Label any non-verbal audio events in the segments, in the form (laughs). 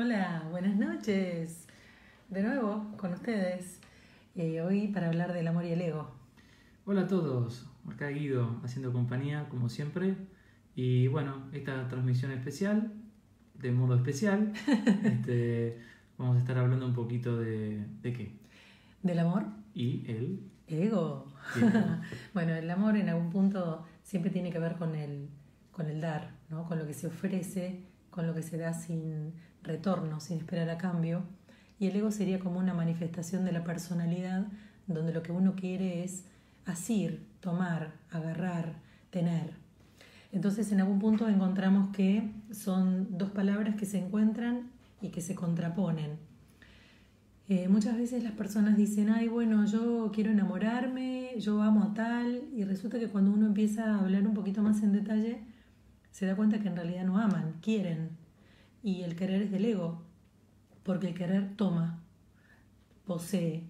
Hola, buenas noches. De nuevo con ustedes. Eh, hoy para hablar del amor y el ego. Hola a todos, acá Guido haciendo compañía como siempre. Y bueno, esta transmisión especial, de modo especial, (laughs) este, vamos a estar hablando un poquito de, de qué. ¿Del amor? Y el Ego. Sí. (laughs) bueno, el amor en algún punto siempre tiene que ver con el, con el dar, ¿no? con lo que se ofrece, con lo que se da sin retorno, sin esperar a cambio. Y el ego sería como una manifestación de la personalidad donde lo que uno quiere es asir, tomar, agarrar, tener. Entonces en algún punto encontramos que son dos palabras que se encuentran y que se contraponen. Eh, muchas veces las personas dicen, ay, bueno, yo quiero enamorarme, yo amo a tal, y resulta que cuando uno empieza a hablar un poquito más en detalle, se da cuenta que en realidad no aman, quieren. Y el querer es del ego, porque el querer toma, posee.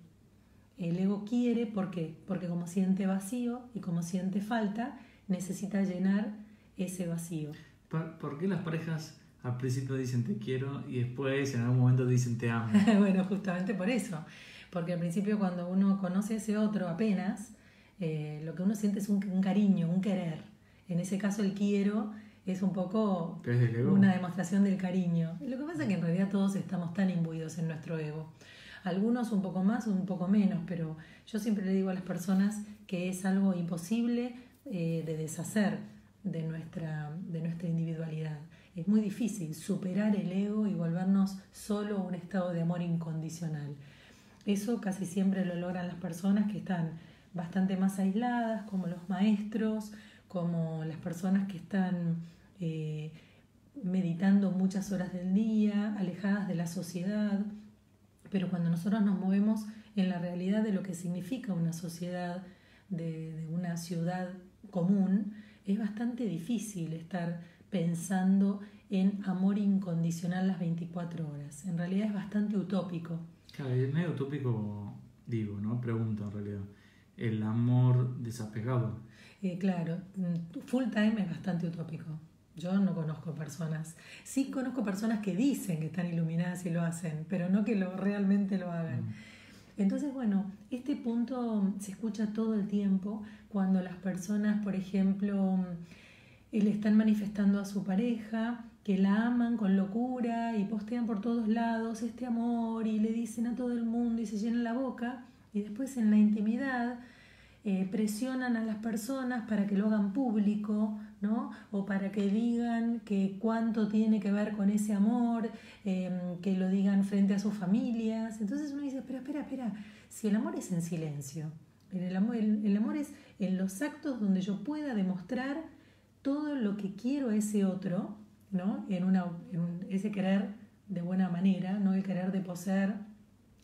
El ego quiere, ¿por qué? Porque como siente vacío y como siente falta, necesita llenar ese vacío. ¿Por, por qué las parejas al principio dicen te quiero y después en algún momento dicen te amo? (laughs) bueno, justamente por eso. Porque al principio cuando uno conoce a ese otro apenas, eh, lo que uno siente es un, un cariño, un querer. En ese caso el quiero es un poco una demostración del cariño. Lo que pasa es que en realidad todos estamos tan imbuidos en nuestro ego. Algunos un poco más, un poco menos, pero yo siempre le digo a las personas que es algo imposible eh, de deshacer de nuestra, de nuestra individualidad. Es muy difícil superar el ego y volvernos solo un estado de amor incondicional. Eso casi siempre lo logran las personas que están bastante más aisladas, como los maestros, como las personas que están eh, meditando muchas horas del día, alejadas de la sociedad. Pero cuando nosotros nos movemos en la realidad de lo que significa una sociedad, de, de una ciudad común, es bastante difícil estar pensando en amor incondicional las 24 horas. En realidad es bastante utópico. Claro, es medio utópico, digo, ¿no? Pregunto en realidad. El amor desapegado. Eh, claro, mm, full time es bastante utópico. Yo no conozco personas. Sí conozco personas que dicen que están iluminadas y lo hacen, pero no que lo, realmente lo hagan. Mm. Entonces, bueno, este punto se escucha todo el tiempo cuando las personas, por ejemplo, eh, le están manifestando a su pareja que la aman con locura y postean por todos lados este amor y le dicen a todo el mundo y se llenan la boca y después en la intimidad eh, presionan a las personas para que lo hagan público, ¿no? O para que digan que cuánto tiene que ver con ese amor, eh, que lo digan frente a sus familias. Entonces uno dice, espera, espera, espera, si el amor es en silencio, el amor, el, amor es en los actos donde yo pueda demostrar todo lo que quiero a ese otro, ¿no? En, una, ese querer de buena manera, no el querer de poseer,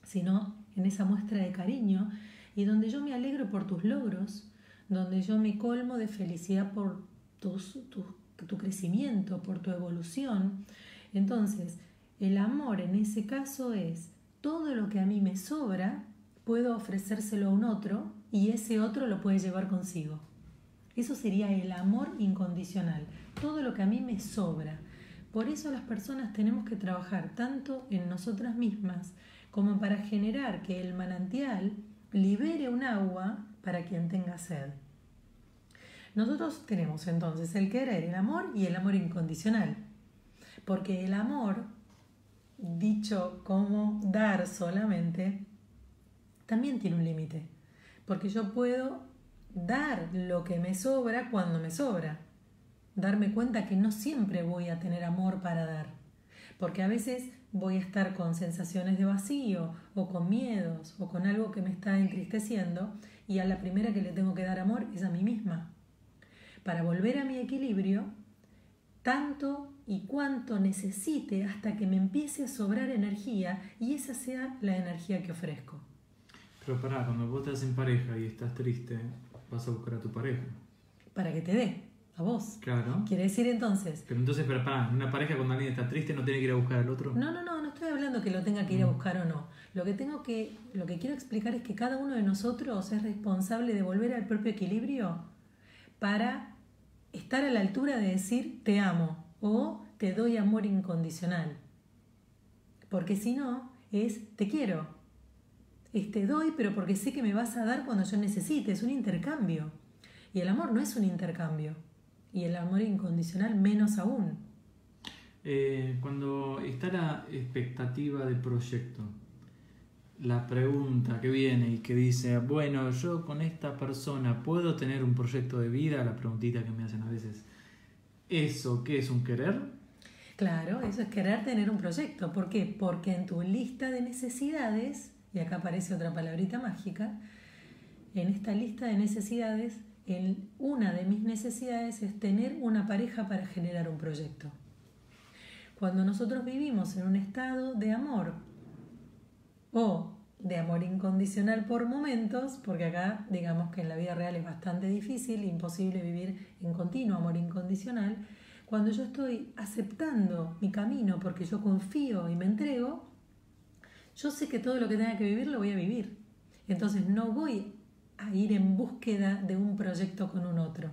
sino en esa muestra de cariño y donde yo me alegro por tus logros, donde yo me colmo de felicidad por tu crecimiento, por tu evolución. Entonces, el amor en ese caso es todo lo que a mí me sobra, puedo ofrecérselo a un otro y ese otro lo puede llevar consigo. Eso sería el amor incondicional, todo lo que a mí me sobra. Por eso las personas tenemos que trabajar tanto en nosotras mismas como para generar que el manantial libere un agua para quien tenga sed. Nosotros tenemos entonces el querer, el amor y el amor incondicional. Porque el amor, dicho como dar solamente, también tiene un límite. Porque yo puedo dar lo que me sobra cuando me sobra. Darme cuenta que no siempre voy a tener amor para dar. Porque a veces voy a estar con sensaciones de vacío o con miedos o con algo que me está entristeciendo y a la primera que le tengo que dar amor es a mí misma. Para volver a mi equilibrio, tanto y cuanto necesite hasta que me empiece a sobrar energía y esa sea la energía que ofrezco. Pero pará, cuando vos estás en pareja y estás triste, vas a buscar a tu pareja. Para que te dé, a vos. Claro. Quiere decir entonces, Pero entonces, pero pará, una pareja cuando alguien está triste no tiene que ir a buscar al otro. no, no, no, no estoy hablando que lo tenga que ir a Mm. buscar o no. Lo que tengo que, lo que quiero explicar es que cada uno de nosotros es responsable de volver al propio equilibrio para estar a la altura de decir te amo o te doy amor incondicional. Porque si no, es te quiero. Te doy, pero porque sé que me vas a dar cuando yo necesite. Es un intercambio. Y el amor no es un intercambio. Y el amor incondicional menos aún. Eh, cuando está la expectativa de proyecto, la pregunta que viene y que dice, bueno, yo con esta persona puedo tener un proyecto de vida, la preguntita que me hacen a veces, ¿eso qué es un querer? Claro, eso es querer tener un proyecto. ¿Por qué? Porque en tu lista de necesidades, y acá aparece otra palabrita mágica, en esta lista de necesidades, una de mis necesidades es tener una pareja para generar un proyecto. Cuando nosotros vivimos en un estado de amor o de amor incondicional por momentos, porque acá digamos que en la vida real es bastante difícil, imposible vivir en continuo amor incondicional, cuando yo estoy aceptando mi camino porque yo confío y me entrego, yo sé que todo lo que tenga que vivir lo voy a vivir. Entonces no voy a ir en búsqueda de un proyecto con un otro.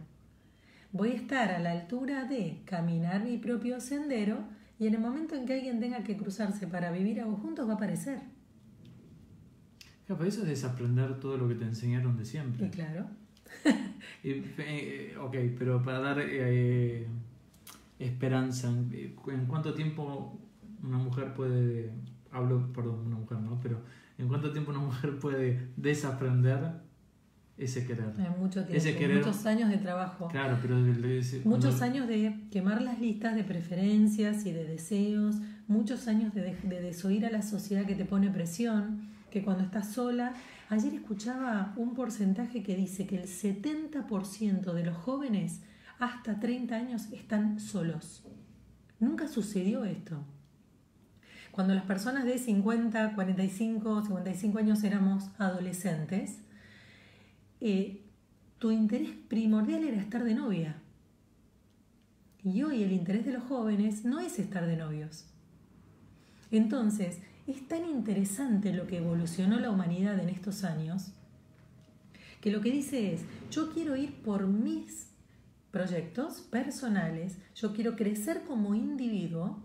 Voy a estar a la altura de caminar mi propio sendero y en el momento en que alguien tenga que cruzarse para vivir algo juntos va a aparecer. Claro, eso es desaprender todo lo que te enseñaron de siempre. Y claro. (laughs) Eh, ok, pero para dar eh, esperanza, ¿en, cuánto tiempo una mujer puede, hablo, perdón, una mujer, ¿no? Pero ¿en cuánto tiempo una mujer puede desaprender ese querer. mucho tiempo, muchos años de trabajo. Claro, pero muchos años de quemar las listas de preferencias y de deseos, muchos años de, de, desoír a la sociedad que te pone presión, que cuando estás sola, ayer escuchaba un porcentaje que dice que el 70% de los jóvenes hasta 30 años están solos. Nunca sucedió esto. Cuando las personas de 50, 45, 55 años éramos adolescentes, eh, tu interés primordial era estar de novia. Y hoy el interés de los jóvenes no es estar de novios. Entonces, es tan interesante lo que evolucionó la humanidad en estos años, que lo que dice es, yo quiero ir por mis proyectos personales, yo quiero crecer como individuo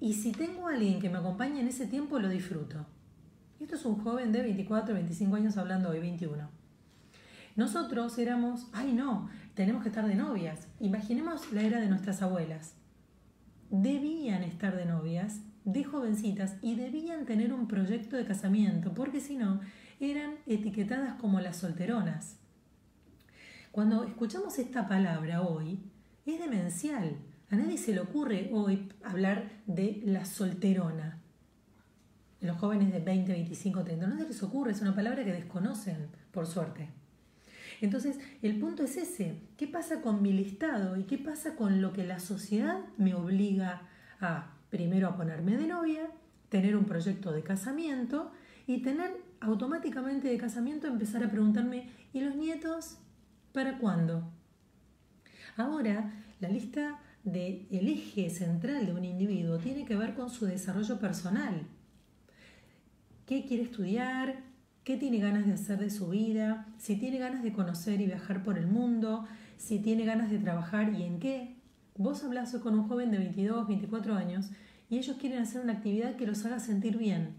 y si tengo a alguien que me acompañe en ese tiempo, lo disfruto. Esto es un joven de 24, 25 años hablando hoy, 21. Nosotros éramos, ay no, tenemos que estar de novias. Imaginemos la era de nuestras abuelas. Debían estar de novias, de jovencitas, y debían tener un proyecto de casamiento, porque si no, eran etiquetadas como las solteronas. Cuando escuchamos esta palabra hoy, es demencial. A nadie se le ocurre hoy hablar de la solterona. Los jóvenes de 20, 25, 30, no les ocurre, es una palabra que desconocen, por suerte. Entonces, el punto es ese. ¿Qué pasa con mi listado y qué pasa con lo que la sociedad me obliga a, primero, a ponerme de novia, tener un proyecto de casamiento y tener automáticamente de casamiento empezar a preguntarme, ¿y los nietos? ¿Para cuándo? Ahora, la lista del eje central de un individuo tiene que ver con su desarrollo personal. ¿Qué quiere estudiar? qué tiene ganas de hacer de su vida, si tiene ganas de conocer y viajar por el mundo, si tiene ganas de trabajar y en qué. Vos hablas con un joven de 22, 24 años y ellos quieren hacer una actividad que los haga sentir bien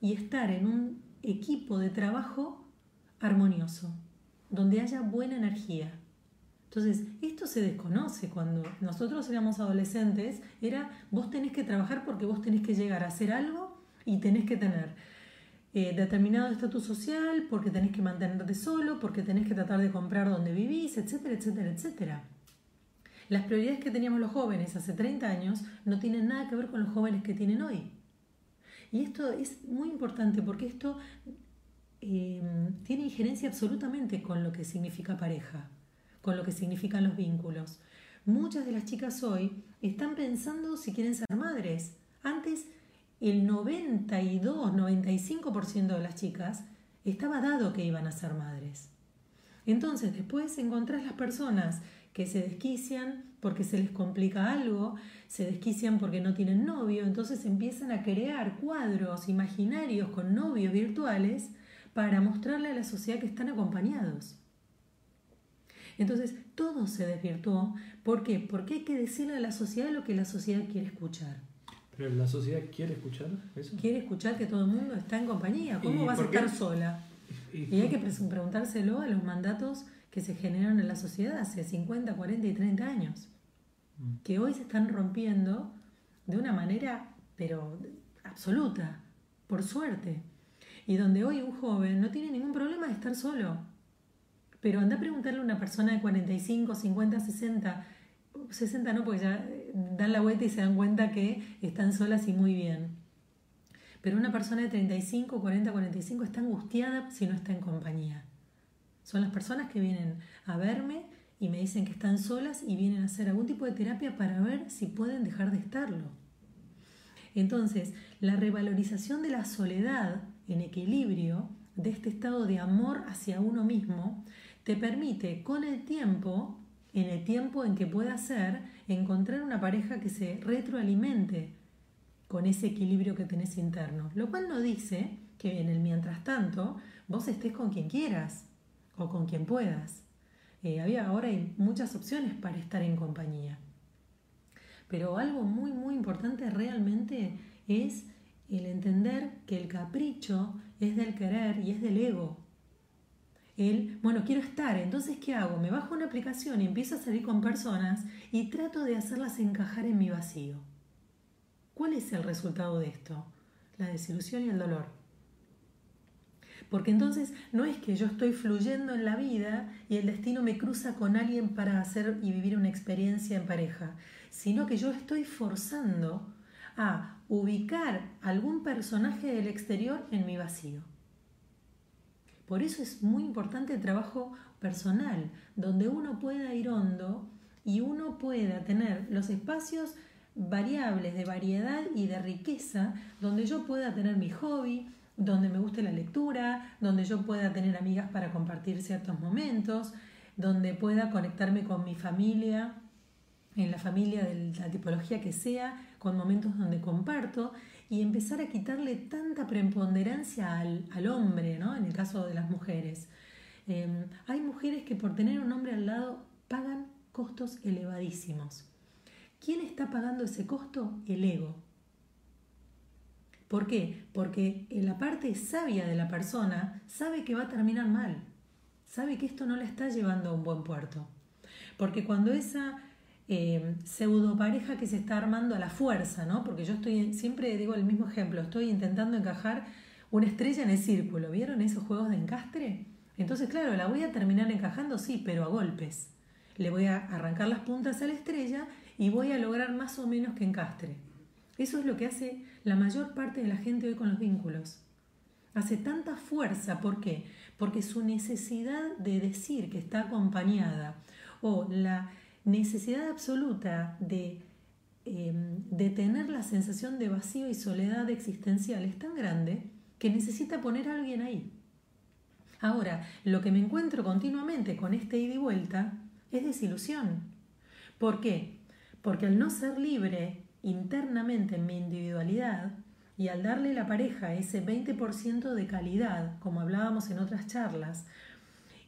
y estar en un equipo de trabajo armonioso, donde haya buena energía. Entonces, esto se desconoce cuando nosotros éramos adolescentes, era vos tenés que trabajar porque vos tenés que llegar a hacer algo y tenés que tener eh, determinado estatus social, porque tenés que mantenerte solo, porque tenés que tratar de comprar donde vivís, etcétera, etcétera, etcétera. Las prioridades que teníamos los jóvenes hace 30 años no tienen nada que ver con los jóvenes que tienen hoy. Y esto es muy importante porque esto eh, tiene injerencia absolutamente con lo que significa pareja, con lo que significan los vínculos. Muchas de las chicas hoy están pensando si quieren ser madres. Antes el 92, 95% de las chicas estaba dado que iban a ser madres. Entonces, después encontrás las personas que se desquician porque se les complica algo, se desquician porque no tienen novio, entonces empiezan a crear cuadros imaginarios con novios virtuales para mostrarle a la sociedad que están acompañados. Entonces, todo se desvirtuó. ¿Por qué? Porque hay que decirle a la sociedad lo que la sociedad quiere escuchar. Pero la sociedad quiere escuchar eso. Quiere escuchar que todo el mundo está en compañía. ¿Cómo vas a estar sola? Y, hay que preguntárselo a los mandatos que se generaron en la sociedad hace 50, 40 y 30 años. Mm. Que hoy se están rompiendo de una manera, pero absoluta, por suerte. Y donde hoy un joven no tiene ningún problema de estar solo. Pero anda a preguntarle a una persona de 45, 50, 60, 60 no, porque ya dan la vuelta y se dan cuenta que están solas y muy bien. Pero una persona de 35, 40, 45 está angustiada si no está en compañía. Son las personas que vienen a verme y me dicen que están solas y vienen a hacer algún tipo de terapia para ver si pueden dejar de estarlo. Entonces, la revalorización de la soledad en equilibrio, de este estado de amor hacia uno mismo, te permite con el tiempo, en el tiempo en que pueda ser, encontrar una pareja que se retroalimente con ese equilibrio que tenés interno. Lo cual no dice que en el mientras tanto vos estés con quien quieras o con quien puedas. Eh, había, ahora hay muchas opciones para estar en compañía. Pero algo muy, muy importante realmente es el entender que el capricho es del querer y es del ego. El, bueno, quiero estar, entonces ¿qué hago? Me bajo una aplicación y empiezo a salir con personas y trato de hacerlas encajar en mi vacío. ¿Cuál es el resultado de esto? La desilusión y el dolor. Porque entonces no es que yo estoy fluyendo en la vida y el destino me cruza con alguien para hacer y vivir una experiencia en pareja, sino que yo estoy forzando a ubicar algún personaje del exterior en mi vacío. Por eso es muy importante el trabajo personal, donde uno pueda ir hondo y uno pueda tener los espacios variables de variedad y de riqueza, donde yo pueda tener mi hobby, donde me guste la lectura, donde yo pueda tener amigas para compartir ciertos momentos, donde pueda conectarme con mi familia, en la familia de la tipología que sea, con momentos donde comparto y empezar a quitarle tanta preponderancia al, hombre, ¿no? en el caso de las mujeres. Em, hay mujeres que por tener un hombre al lado pagan costos elevadísimos. ¿Quién está pagando ese costo? El ego. ¿Por qué? Porque la parte sabia de la persona sabe que va a terminar mal, sabe que esto no la está llevando a un buen puerto. Porque cuando esa eh, pseudo pareja que se está armando a la fuerza, ¿no? Porque yo estoy, siempre digo el mismo ejemplo, estoy intentando encajar una estrella en el círculo, ¿vieron esos juegos de encastre? Entonces, claro, la voy a terminar encajando, sí, pero a golpes. Le voy a arrancar las puntas a la estrella y voy a lograr más o menos que encastre. Eso es lo que hace la mayor parte de la gente hoy con los vínculos. Hace tanta fuerza, ¿por qué? Porque su necesidad de decir que está acompañada o la necesidad absoluta de, em, de tener la sensación de vacío y soledad existencial es tan grande que necesita poner a alguien ahí. Ahora, lo que me encuentro continuamente con este ida y vuelta es desilusión. ¿Por qué? Porque al no ser libre internamente en mi individualidad y al darle la pareja ese 20% de calidad, como hablábamos en otras charlas,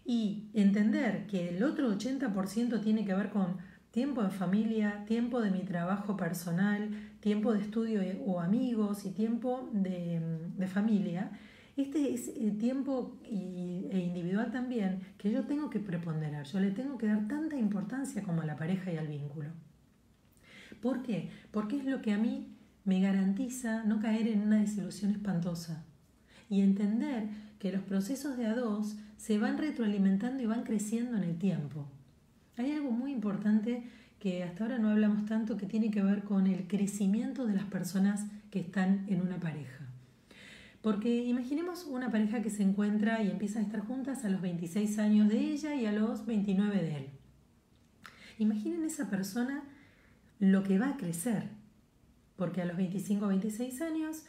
y entender que el otro 80% tiene que ver con tiempo en familia, tiempo de mi trabajo personal, tiempo de estudio o amigos y tiempo de, familia, este es el tiempo e individual también que yo tengo que preponderar, yo le tengo que dar tanta importancia como a la pareja y al vínculo. ¿Por qué? Porque es lo que a mí me garantiza no caer en una desilusión espantosa y entender que los procesos de a dos se van retroalimentando y van creciendo en el tiempo. Hay algo muy importante que hasta ahora no hablamos tanto que tiene que ver con el crecimiento de las personas que están en una pareja. Porque imaginemos una pareja que se encuentra y empieza a estar juntas a los 26 años de ella y a los 29 de él. Imaginen esa persona lo que va a crecer, porque a los 25 o 26 años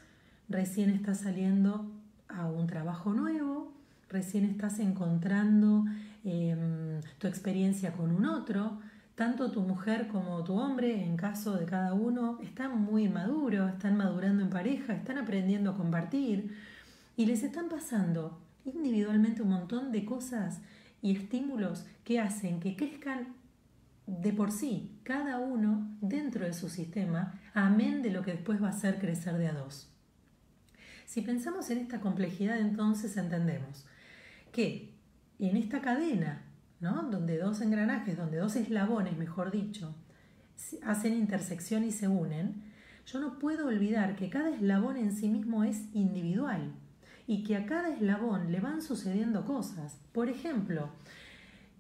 recién está saliendo a un trabajo nuevo, recién estás encontrando em, tu experiencia con un otro, tanto tu mujer como tu hombre, en caso de cada uno, están muy maduros, están madurando en pareja, están aprendiendo a compartir y les están pasando individualmente un montón de cosas y estímulos que hacen que crezcan de por sí, cada uno dentro de su sistema, amén de lo que después va a hacer crecer de a dos. Si pensamos en esta complejidad, entonces entendemos que en esta cadena, ¿no? donde dos engranajes, donde dos eslabones, mejor dicho, hacen intersección y se unen, yo no puedo olvidar que cada eslabón en sí mismo es individual y que a cada eslabón le van sucediendo cosas. Por ejemplo,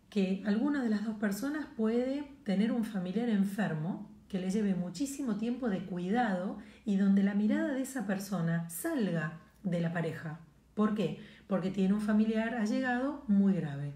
que alguna de las dos personas puede tener un familiar enfermo que le lleve muchísimo tiempo de cuidado y donde la mirada de esa persona salga de la pareja. ¿Por qué? Porque tiene un familiar allegado muy grave.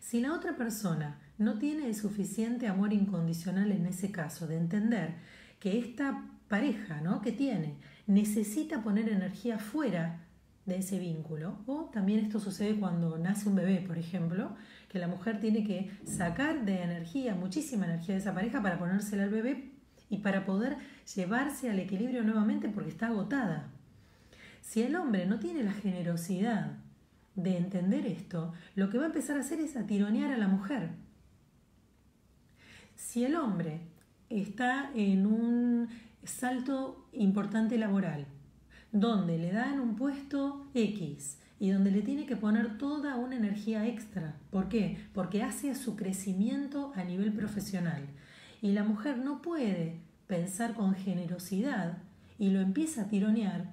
Si la otra persona no tiene el suficiente amor incondicional en ese caso de entender que esta pareja ¿no? que tiene necesita poner energía fuera de ese vínculo, o también esto sucede cuando nace un bebé, por ejemplo, que la mujer tiene que sacar de energía, muchísima energía de esa pareja para ponérsela al bebé y para poder llevarse al equilibrio nuevamente porque está agotada. Si el hombre no tiene la generosidad de entender esto, lo que va a empezar a hacer es a tironear a la mujer. Si el hombre está en un salto importante laboral, donde le dan un puesto X, y donde le tiene que poner toda una energía extra. ¿Por qué? Porque hace su crecimiento a nivel profesional. Y la mujer no puede pensar con generosidad y lo empieza a tironear.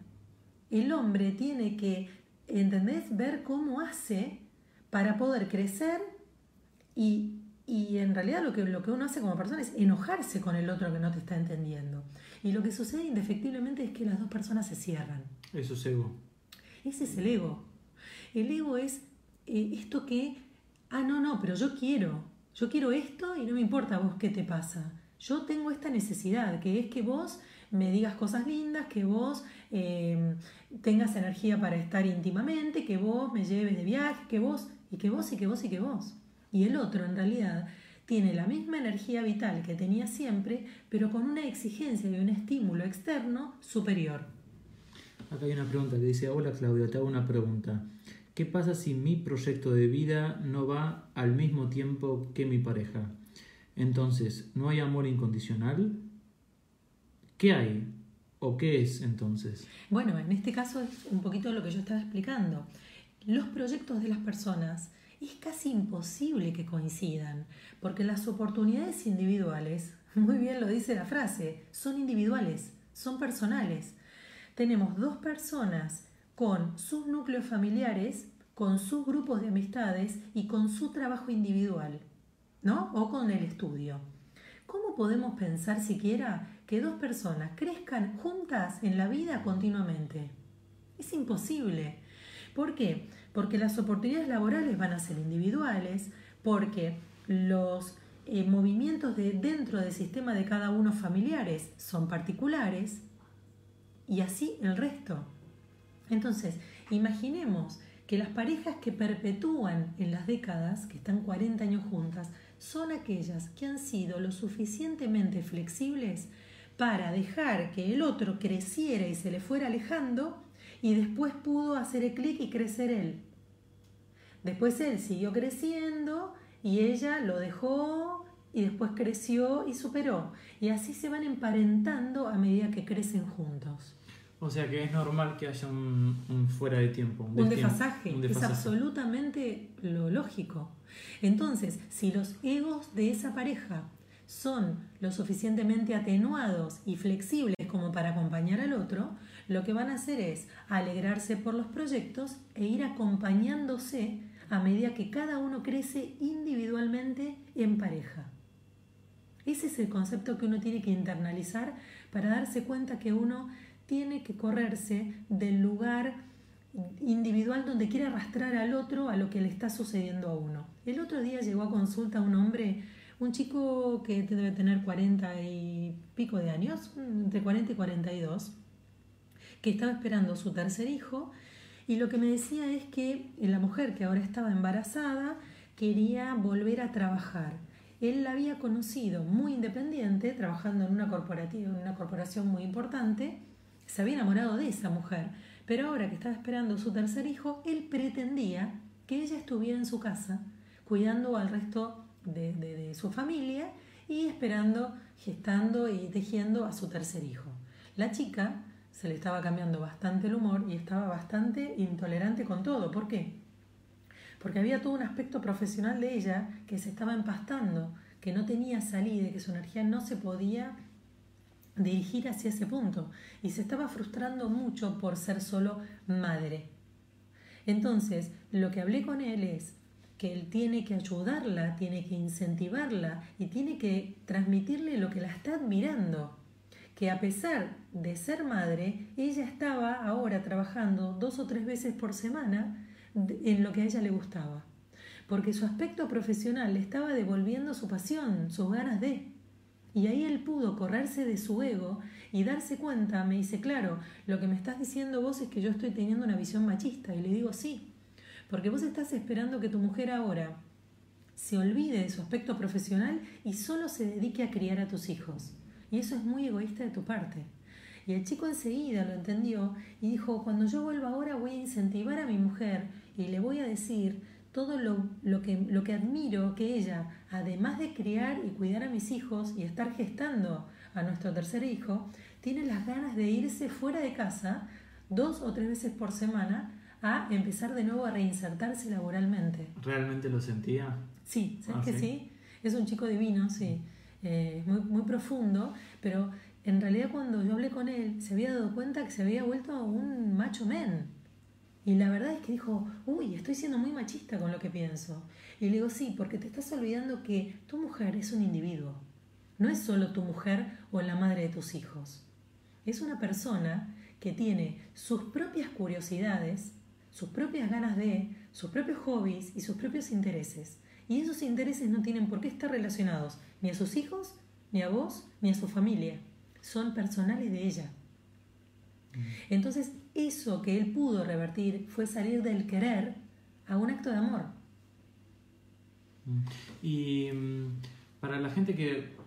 El hombre tiene que, ¿entendés? Ver cómo hace para poder crecer y, y en realidad lo que, lo que uno hace como persona es enojarse con el otro que no te está entendiendo. Y lo que sucede indefectiblemente es que las dos personas se cierran. Eso es ego. Ese es el ego. El ego es eh, esto que, ah, no, no, pero yo quiero, yo quiero esto y no me importa vos qué te pasa. Yo tengo esta necesidad, que es que vos me digas cosas lindas, que vos em, tengas energía para estar íntimamente, que vos me lleves de viaje, que vos, y que vos, y que vos, y que vos. Y el otro, en realidad, tiene la misma energía vital que tenía siempre, pero con una exigencia y un estímulo externo superior. Acá hay una pregunta que dice, hola Claudia, te hago una pregunta. ¿Qué pasa si mi proyecto de vida no va al mismo tiempo que mi pareja? Entonces, ¿no hay amor incondicional? ¿Qué hay? ¿O qué es entonces? Bueno, en este caso es un poquito lo que yo estaba explicando. Los proyectos de las personas es casi imposible que coincidan, porque las oportunidades individuales, (laughs) muy bien lo dice la frase, son individuales, son personales. Tenemos dos personas con sus núcleos familiares, con sus grupos de amistades y con su trabajo individual, ¿no? O con el estudio. ¿Cómo podemos pensar siquiera que dos personas crezcan juntas en la vida continuamente? Es imposible. ¿Por qué? Porque las oportunidades laborales van a ser individuales, porque los eh, movimientos de, dentro del sistema de cada uno familiares son particulares y así el resto. Entonces, imaginemos que las parejas que perpetúan en las décadas, que están 40 años juntas, son aquellas que han sido lo suficientemente flexibles para dejar que el otro creciera y se le fuera alejando y después pudo hacer el clic y crecer él. Después él siguió creciendo y ella lo dejó y después creció y superó. Y así se van emparentando a medida que crecen juntos. O sea que es normal que haya un, fuera de tiempo. Un, desfasaje. Es absolutamente lo lógico. Entonces, si los egos de esa pareja son lo suficientemente atenuados y flexibles como para acompañar al otro, lo que van a hacer es alegrarse por los proyectos e ir acompañándose a medida que cada uno crece individualmente en pareja. Ese es el concepto que uno tiene que internalizar para darse cuenta que uno tiene que correrse del lugar individual donde quiere arrastrar al otro a lo que le está sucediendo a uno. El otro día llegó a consulta un hombre, un chico que debe tener 40 y pico de años, entre 40 y 42, que estaba esperando su tercer hijo y lo que me decía es que la mujer que ahora estaba embarazada quería volver a trabajar. Él la había conocido muy independiente, trabajando en una, corporativa, en una corporación muy importante, se había enamorado de esa mujer, pero ahora que estaba esperando su tercer hijo, él pretendía que ella estuviera en su casa cuidando al resto de, su familia y esperando, gestando y tejiendo a su tercer hijo. La chica se le estaba cambiando bastante el humor y estaba bastante intolerante con todo. ¿Por qué? Porque había todo un aspecto profesional de ella que se estaba empastando, que no tenía salida, que su energía no se podía dirigir hacia ese punto y se estaba frustrando mucho por ser solo madre. Entonces, lo que hablé con él es, que él tiene que ayudarla, tiene que incentivarla y tiene que transmitirle lo que la está admirando. Que a pesar de ser madre, ella estaba ahora trabajando dos o tres veces por semana en lo que a ella le gustaba. Porque su aspecto profesional le estaba devolviendo su pasión, sus ganas de. Y ahí él pudo correrse de su ego y darse cuenta, me dice, claro, lo que me estás diciendo vos es que yo estoy teniendo una visión machista. Y le digo, sí, porque vos estás esperando que tu mujer ahora se olvide de su aspecto profesional y solo se dedique a criar a tus hijos. Y eso es muy egoísta de tu parte. Y el chico enseguida lo entendió y dijo, cuando yo vuelva ahora voy a incentivar a mi mujer y le voy a decir todo lo, lo, que, lo que admiro que ella, además de criar y cuidar a mis hijos y estar gestando a nuestro tercer hijo, tiene las ganas de irse fuera de casa dos o tres veces por semana a empezar de nuevo a reinsertarse laboralmente. ¿Realmente lo sentía? Sí, ¿sabes ah, que sí? Es un chico divino, sí. Eh, muy, muy profundo, pero en realidad cuando yo hablé con él se había dado cuenta que se había vuelto un macho men. Y la verdad es que dijo, uy, estoy siendo muy machista con lo que pienso. Y le digo, sí, porque te estás olvidando que tu mujer es un individuo. No es solo tu mujer o la madre de tus hijos. Es una persona que tiene sus propias curiosidades, sus propias ganas de, sus propios hobbies y sus propios intereses. Y esos intereses no tienen por qué estar relacionados ni a sus hijos, ni a vos, ni a su familia. Son personales de ella. Mm. Entonces, eso que él pudo revertir fue salir del querer a un acto de amor. Mm. Y mm, para la gente que...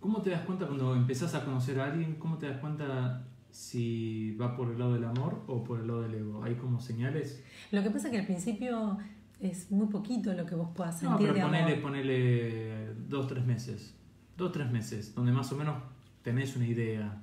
¿Cómo te das cuenta cuando empezás a conocer a alguien? ¿Cómo te das cuenta si va por el lado del amor o por el lado del ego. ¿Hay como señales? Lo que pasa es que al principio es muy poquito lo que vos puedas sentir no, pero ponele, ponele dos, tres meses. Dos, tres meses, donde más o menos tenés una idea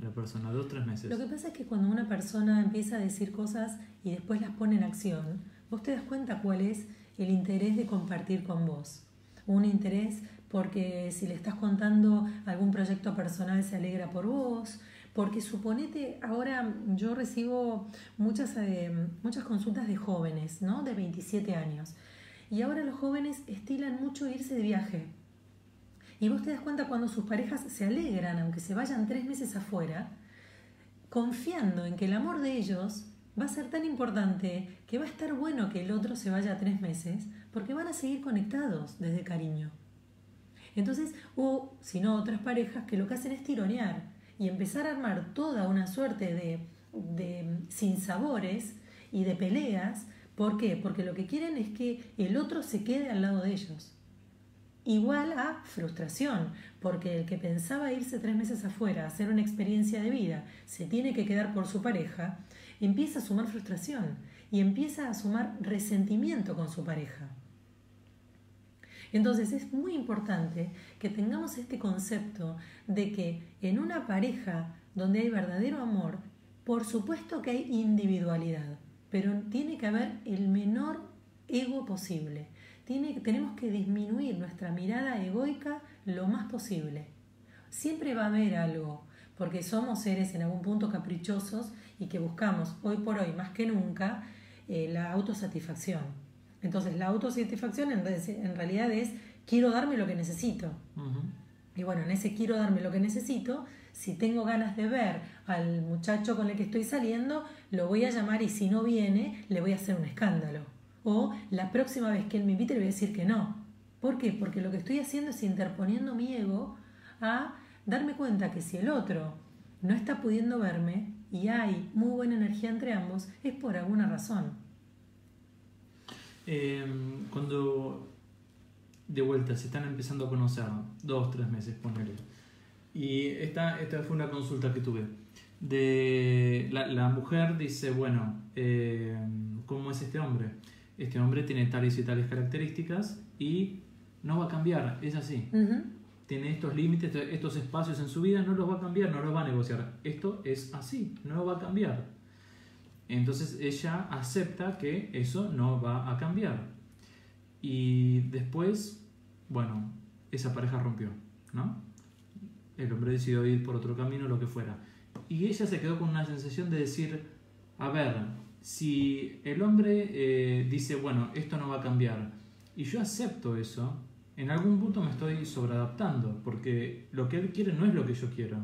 de la persona. Dos, tres meses. Lo que pasa es que cuando una persona empieza a decir cosas y después las pone en acción, vos te das cuenta cuál es el interés de compartir con vos. Un interés porque si le estás contando algún proyecto personal se alegra por vos, porque suponete, ahora yo recibo muchas, eh, muchas consultas de jóvenes, ¿no? De 27 años. Y ahora los jóvenes estilan mucho irse de viaje. Y vos te das cuenta cuando sus parejas se alegran, aunque se vayan tres meses afuera, confiando en que el amor de ellos va a ser tan importante que va a estar bueno que el otro se vaya tres meses, porque van a seguir conectados desde cariño. Entonces, o si no, otras parejas que lo que hacen es tironear y empezar a armar toda una suerte de, de sinsabores y de peleas. ¿Por qué? Porque lo que quieren es que el otro se quede al lado de ellos. Igual a frustración, porque el que pensaba irse tres meses afuera a hacer una experiencia de vida se tiene que quedar por su pareja, empieza a sumar frustración y empieza a sumar resentimiento con su pareja. Entonces es muy importante que tengamos este concepto de que en una pareja donde hay verdadero amor, por supuesto que hay individualidad, pero tiene que haber el menor ego posible. Tiene, tenemos que disminuir nuestra mirada egoica lo más posible. Siempre va a haber algo, porque somos seres en algún punto caprichosos y que buscamos hoy por hoy más que nunca eh, la autosatisfacción. Entonces la autosatisfacción en, realidad es quiero darme lo que necesito. Y bueno, en ese quiero darme lo que necesito, si tengo ganas de ver al muchacho con el que estoy saliendo, lo voy a llamar y si no viene, le voy a hacer un escándalo. O la próxima vez que él me invite, le voy a decir que no. ¿Por qué? Porque lo que estoy haciendo es interponiendo mi ego a darme cuenta que si el otro no está pudiendo verme y hay muy buena energía entre ambos, es por alguna razón. Em, cuando de vuelta se están empezando a conocer, dos, tres meses, ponerle. Y esta, esta fue una consulta que tuve. De la, mujer dice, bueno, em, ¿cómo es este hombre? Este hombre tiene tales y tales características y no va a cambiar, es así. Tiene estos límites, estos espacios en su vida, no los va a cambiar, no los va a negociar. Esto es así, no va a cambiar. Entonces ella acepta que eso no va a cambiar. Y después, bueno, esa pareja rompió, ¿no? El hombre decidió ir por otro camino, lo que fuera. Y ella se quedó con una sensación de decir, a ver, si el hombre eh, dice, bueno, esto no va a cambiar, y yo acepto eso, en algún punto me estoy sobreadaptando, porque lo que él quiere no es lo que yo quiero.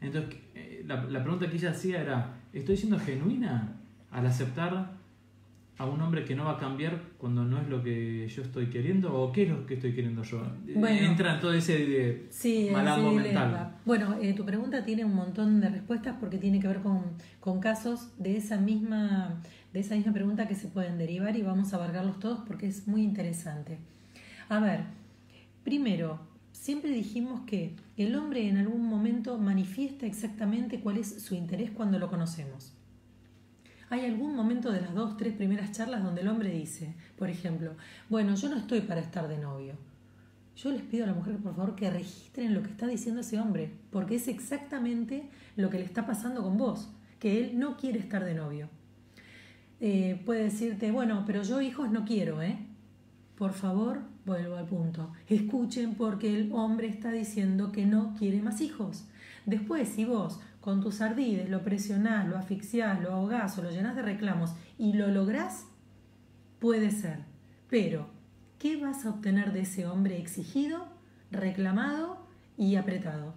Entonces, eh, la, la pregunta que ella hacía era, ¿estoy siendo genuina al aceptar a un hombre que no va a cambiar cuando no es lo que yo estoy queriendo o qué es lo que estoy queriendo yo. Entra en todo ese de sí, mental. Bueno, eh, tu pregunta tiene un montón de respuestas porque tiene que ver con, con, casos de esa misma de esa misma pregunta que se pueden derivar y vamos a abarcarlos todos porque es muy interesante. A ver, primero, siempre dijimos que el hombre en algún momento manifiesta exactamente cuál es su interés cuando lo conocemos. Hay algún momento de las dos, tres primeras charlas donde el hombre dice, por ejemplo, bueno, yo no estoy para estar de novio. Yo les pido a la mujer, por favor, que registren lo que está diciendo ese hombre, porque es exactamente lo que le está pasando con vos, que él no quiere estar de novio. Eh, puede decirte, bueno, pero yo hijos no quiero, ¿eh? Por favor, vuelvo al punto. Escuchen porque el hombre está diciendo que no quiere más hijos. Después, si vos con tus ardides lo presionás, lo asfixiás, lo ahogás o lo llenás de reclamos y lo lográs, puede ser. Pero, ¿qué vas a obtener de ese hombre exigido, reclamado y apretado?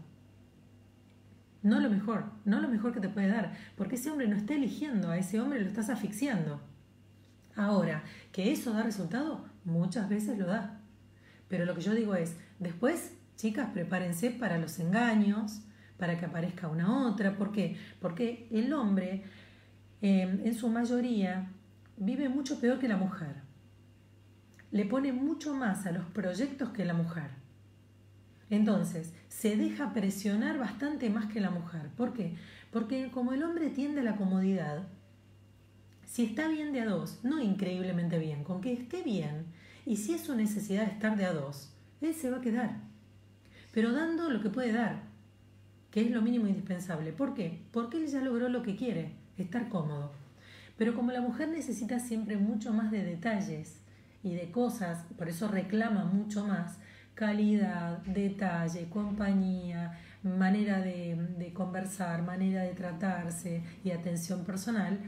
No lo mejor, no lo mejor que te puede dar, porque ese hombre no está eligiendo, a ese hombre lo estás asfixiando. Ahora, que eso da resultado, muchas veces lo da. Pero lo que yo digo es, después, chicas, prepárense para los engaños, para que aparezca una otra. ¿Por qué? Porque el hombre, em, en su mayoría, vive mucho peor que la mujer. Le pone mucho más a los proyectos que la mujer. Entonces, se deja presionar bastante más que la mujer. ¿Por qué? Porque como el hombre tiende a la comodidad, si está bien de a dos, no increíblemente bien, con que esté bien, y si es su necesidad estar de a dos, él se va a quedar. Pero dando lo que puede dar, que es lo mínimo indispensable. ¿Por qué? Porque él ya logró lo que quiere, estar cómodo. Pero como la mujer necesita siempre mucho más de detalles y de cosas, por eso reclama mucho más, calidad, detalle, compañía, manera de, de, conversar, manera de tratarse y atención personal,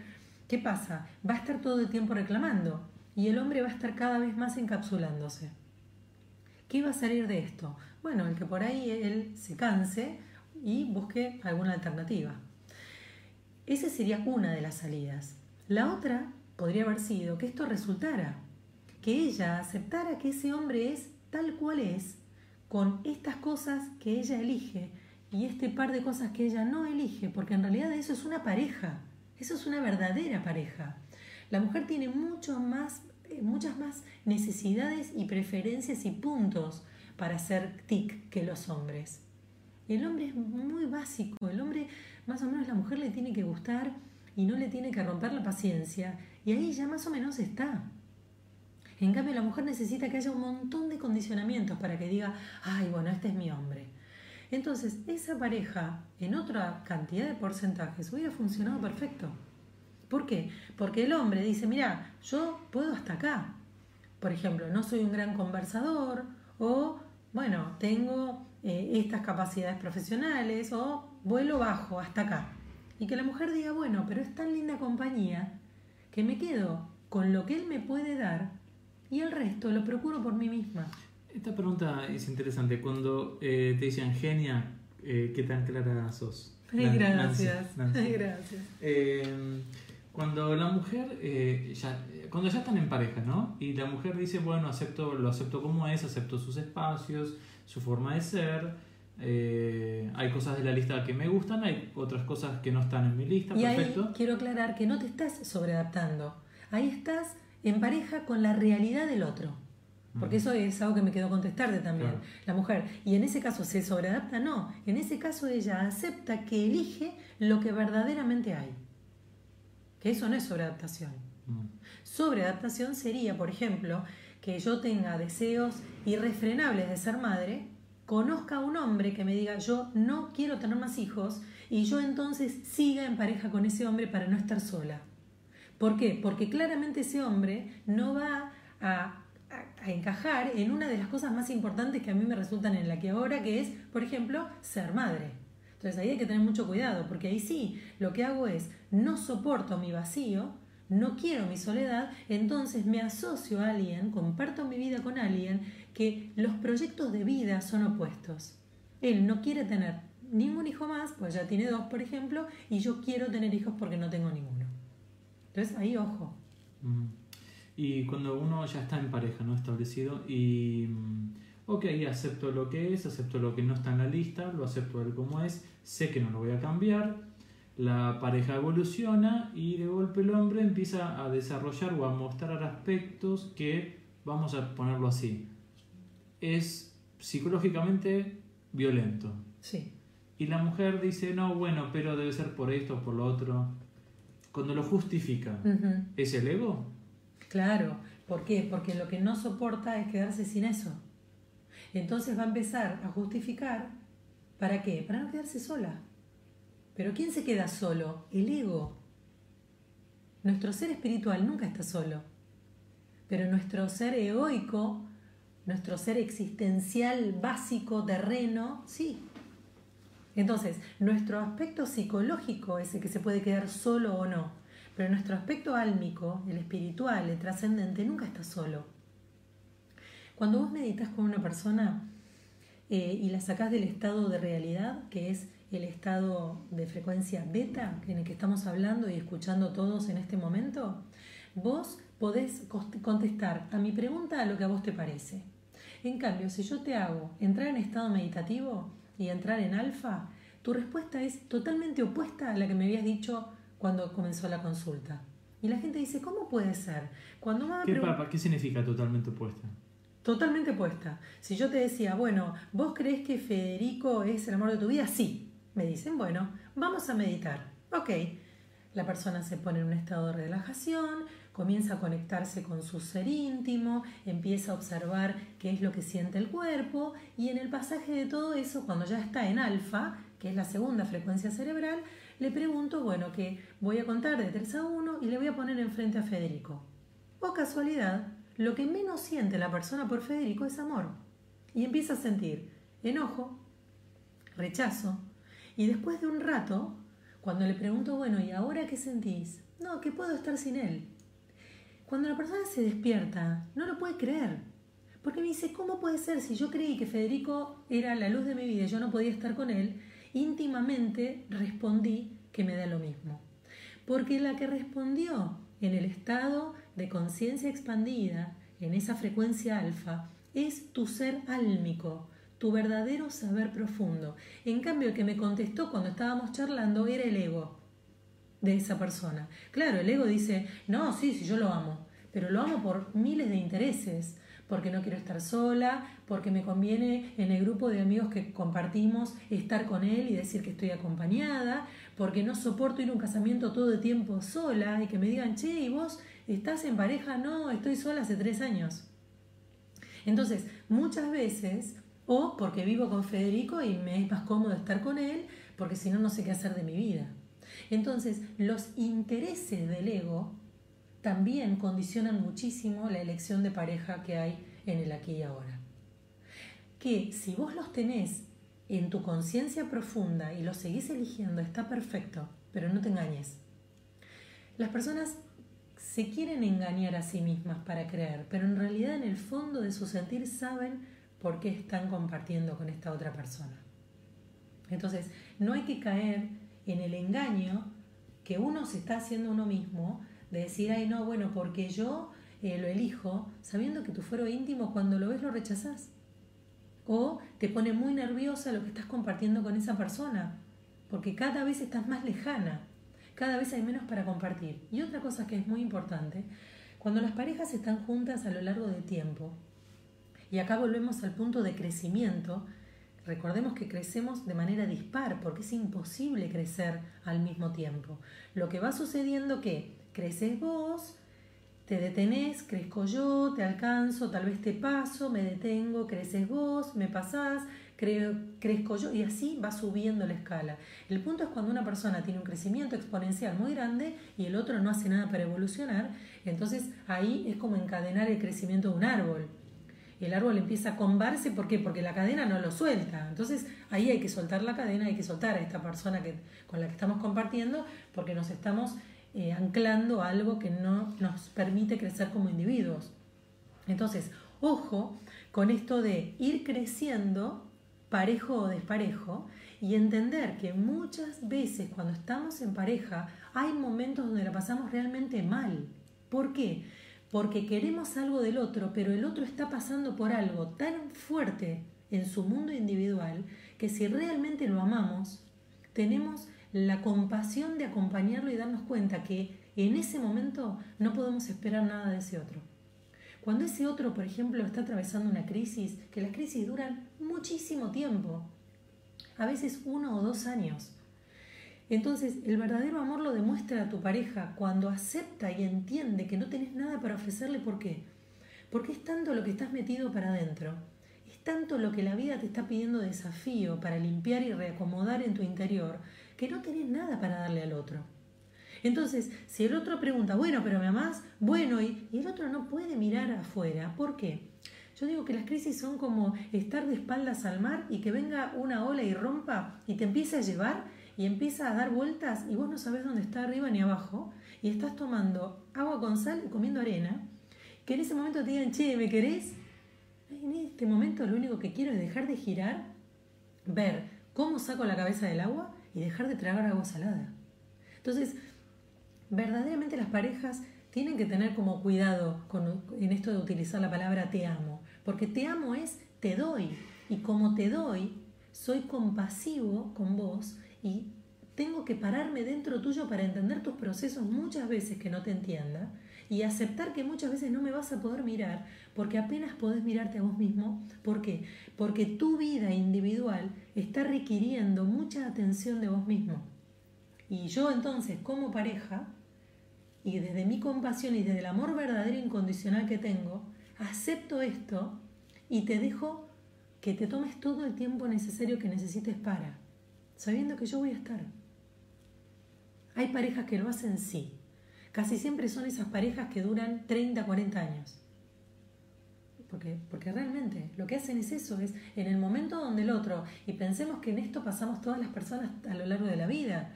¿qué pasa? Va a estar todo el tiempo reclamando y el hombre va a estar cada vez más encapsulándose. ¿Qué va a salir de esto? Bueno, el que por ahí él se canse y busque alguna alternativa. Esa sería una de las salidas. La otra podría haber sido que esto resultara, que ella aceptara que ese hombre es tal cual es, con estas cosas que ella elige y este par de cosas que ella no elige, porque en realidad eso es una pareja, eso es una verdadera pareja. La mujer tiene mucho más, eh, muchas más necesidades y preferencias y puntos para ser tic que los hombres. El hombre es muy básico, el hombre más o menos la mujer le tiene que gustar y no le tiene que romper la paciencia y ahí ya más o menos está. En cambio la mujer necesita que haya un montón de condicionamientos para que diga, ay, bueno, este es mi hombre. Entonces, esa pareja en otra cantidad de porcentajes hubiera funcionado perfecto. ¿Por qué? Porque el hombre dice, mira, yo puedo hasta acá. Por ejemplo, no soy un gran conversador o, bueno, tengo eh, estas capacidades profesionales o vuelo bajo hasta acá. Y que la mujer diga, bueno, pero es tan linda compañía que me quedo con lo que él me puede dar y el resto lo procuro por mí misma. Esta pregunta es interesante. Cuando eh, te dicen, genia, eh, ¿qué tan clara sos? (laughs) gracias. gracias. cuando la mujer, ya, cuando ya están en pareja, ¿no? Y la mujer dice, bueno, acepto, lo acepto como es, acepto sus espacios, su forma de ser. Eh, hay cosas de la lista que me gustan, hay otras cosas que no están en mi lista. Y ahí quiero aclarar que no te estás sobreadaptando. Ahí estás en pareja con la realidad del otro. Porque eso es algo que me quedó contestarte también, la mujer. Y en ese caso, ¿se sobreadapta? No. En ese caso, ella acepta que elige lo que verdaderamente hay. Que eso no es sobreadaptación. Mm. Sobreadaptación sería, por ejemplo, que yo tenga deseos irrefrenables de ser madre, conozca a un hombre que me diga yo no quiero tener más hijos y yo entonces siga en pareja con ese hombre para no estar sola. ¿Por qué? Porque claramente ese hombre no va a, a encajar en una de las cosas más importantes que a mí me resultan en la que ahora, que es, por ejemplo, ser madre. Entonces ahí hay que tener mucho cuidado, porque ahí sí, lo que hago es, no soporto mi vacío, no quiero mi soledad, entonces me asocio a alguien, comparto mi vida con alguien, que los proyectos de vida son opuestos. Él no quiere tener ningún hijo más, pues ya tiene dos, por ejemplo, y yo quiero tener hijos porque no tengo ninguno. Entonces ahí ojo. Mm. Y cuando uno ya está en pareja, ¿no? Establecido y... mm, Ok, acepto lo que es, acepto lo que no está en la lista, lo acepto tal como es, sé que no lo voy a cambiar, la pareja evoluciona y de golpe el hombre empieza a desarrollar o a mostrar aspectos que, vamos a ponerlo así, es psicológicamente violento. Sí. Y la mujer dice, no, bueno, pero debe ser por esto o por lo otro. Cuando lo justifica. ¿es el ego? Claro. ¿Por qué? Porque lo que no soporta es quedarse sin eso. Entonces va a empezar a justificar. ¿Para qué? Para no quedarse sola. Pero ¿quién se queda solo? El ego. Nuestro ser espiritual nunca está solo. Pero nuestro ser egoico, nuestro ser existencial básico, terreno, sí. Entonces, nuestro aspecto psicológico es el que se puede quedar solo o no. Pero nuestro aspecto álmico, el espiritual, el trascendente, nunca está solo. Cuando vos meditas con una persona eh, y la sacás del estado de realidad, que es el estado de frecuencia beta en el que estamos hablando y escuchando todos en este momento, vos podés contestar a mi pregunta a lo que a vos te parece. En cambio, si yo te hago entrar en estado meditativo y entrar en alfa, tu respuesta es totalmente opuesta a la que me habías dicho cuando comenzó la consulta. Y la gente dice, ¿cómo puede ser? Cuando me ¿Qué, papa, ¿Qué significa totalmente opuesta? Totalmente opuesta. Si yo te decía, bueno, ¿vos crees que Federico es el amor de tu vida? Sí. Me dicen, bueno, vamos a meditar. Ok. La persona se pone en un estado de relajación, comienza a conectarse con su ser íntimo, empieza a observar qué es lo que siente el cuerpo y en el pasaje de todo eso, cuando ya está en alfa, que es la segunda frecuencia cerebral, le pregunto, bueno, que voy a contar de 3 a 1 y le voy a poner enfrente a Federico. O casualidad, lo que menos siente la persona por Federico es amor. Y empieza a sentir enojo, rechazo. Y después de un rato, cuando le pregunto, bueno, ¿y ahora qué sentís? No, que puedo estar sin él. Cuando la persona se despierta, no lo puede creer. Porque me dice, ¿cómo puede ser si yo creí que Federico era la luz de mi vida y yo no podía estar con él? Íntimamente respondí que me da lo mismo. Porque la que respondió en el estado de conciencia expandida, en esa frecuencia alfa, es tu ser álmico, tu verdadero saber profundo. En cambio, el que me contestó cuando estábamos charlando era el ego de esa persona. Claro, el ego dice, no, sí, sí, yo lo amo, pero lo amo por miles de intereses, porque no quiero estar sola, porque me conviene en el grupo de amigos que compartimos estar con él y decir que estoy acompañada, porque no soporto ir a un casamiento todo el tiempo sola y que me digan, che, ¿y vos estás en pareja? No, estoy sola hace tres años. Entonces, muchas veces, o porque vivo con Federico y me es más cómodo estar con él, porque si no, no sé qué hacer de mi vida. Entonces, los intereses del ego también condicionan muchísimo la elección de pareja que hay en el aquí y ahora. Que si vos los tenés en tu conciencia profunda y los seguís eligiendo, está perfecto, pero no te engañes. Las personas se quieren engañar a sí mismas para creer, pero en realidad en el fondo de su sentir saben por qué están compartiendo con esta otra persona. Entonces, no hay que caer en el engaño que uno se está haciendo uno mismo de decir, ay no, bueno, porque yo eh, lo elijo, sabiendo que tu fuero íntimo cuando lo ves lo rechazás. O te pone muy nerviosa lo que estás compartiendo con esa persona, porque cada vez estás más lejana, cada vez hay menos para compartir. Y otra cosa que es muy importante, cuando las parejas están juntas a lo largo del tiempo, y acá volvemos al punto de crecimiento, Recordemos que crecemos de manera dispar porque es imposible crecer al mismo tiempo. Lo que va sucediendo que creces vos, te detenés, crezco yo, te alcanzo, tal vez te paso, me detengo, creces vos, me pasás, crezco yo y así va subiendo la escala. El punto es cuando una persona tiene un crecimiento exponencial muy grande y el otro no hace nada para evolucionar, entonces ahí es como encadenar el crecimiento de un árbol. El árbol empieza a combarse, ¿por qué? Porque la cadena no lo suelta. Entonces ahí hay que soltar la cadena, hay que soltar a esta persona que, con la que estamos compartiendo, porque nos estamos eh, anclando a algo que no nos permite crecer como individuos. Entonces, ojo con esto de ir creciendo parejo o desparejo, y entender que muchas veces cuando estamos en pareja hay momentos donde la pasamos realmente mal. ¿Por qué? Porque queremos algo del otro, pero el otro está pasando por algo tan fuerte en su mundo individual que si realmente lo amamos, tenemos la compasión de acompañarlo y darnos cuenta que en ese momento no podemos esperar nada de ese otro. Cuando ese otro, por ejemplo, está atravesando una crisis, que las crisis duran muchísimo tiempo, a veces uno o dos años. Entonces, el verdadero amor lo demuestra a tu pareja cuando acepta y entiende que no tenés nada para ofrecerle. ¿Por qué? Porque es tanto lo que estás metido para adentro, es tanto lo que la vida te está pidiendo desafío para limpiar y reacomodar en tu interior, que no tenés nada para darle al otro. Entonces, si el otro pregunta, bueno, pero me amás, bueno, y, el otro no puede mirar afuera, ¿por qué? Yo digo que las crisis son como estar de espaldas al mar y que venga una ola y rompa y te empiece a llevar y empieza a dar vueltas y vos no sabes dónde está arriba ni abajo y estás tomando agua con sal y comiendo arena, que en ese momento te digan, che, ¿me querés? En este momento lo único que quiero es dejar de girar, ver cómo saco la cabeza del agua y dejar de tragar agua salada. Entonces, verdaderamente las parejas tienen que tener como cuidado en esto de utilizar la palabra te amo, porque te amo es te doy, y como te doy, soy compasivo con vos y tengo que pararme dentro tuyo para entender tus procesos muchas veces que no te entienda y aceptar que muchas veces no me vas a poder mirar porque apenas podés mirarte a vos mismo. ¿Por qué? Porque tu vida individual está requiriendo mucha atención de vos mismo. Y yo entonces como pareja y desde mi compasión y desde el amor verdadero e incondicional que tengo, acepto esto y te dejo que te tomes todo el tiempo necesario que necesites para, sabiendo que yo voy a estar. Hay parejas que lo hacen sí. Casi siempre son esas parejas que duran 30, 40 años. Porque, porque realmente lo que hacen es eso, es en el momento donde el otro, y pensemos que en esto pasamos todas las personas a lo largo de la vida,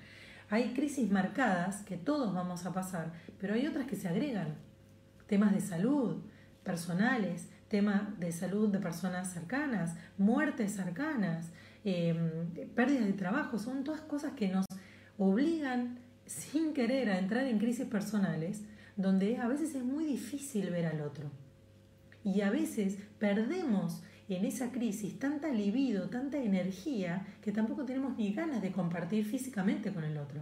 hay crisis marcadas que todos vamos a pasar, pero hay otras que se agregan. Temas de salud, personales, tema de salud de personas cercanas, muertes cercanas, em, pérdidas de trabajo, son todas cosas que nos obligan sin querer a entrar en crisis personales, donde a veces es muy difícil ver al otro. Y a veces perdemos en esa crisis tanta libido, tanta energía, que tampoco tenemos ni ganas de compartir físicamente con el otro.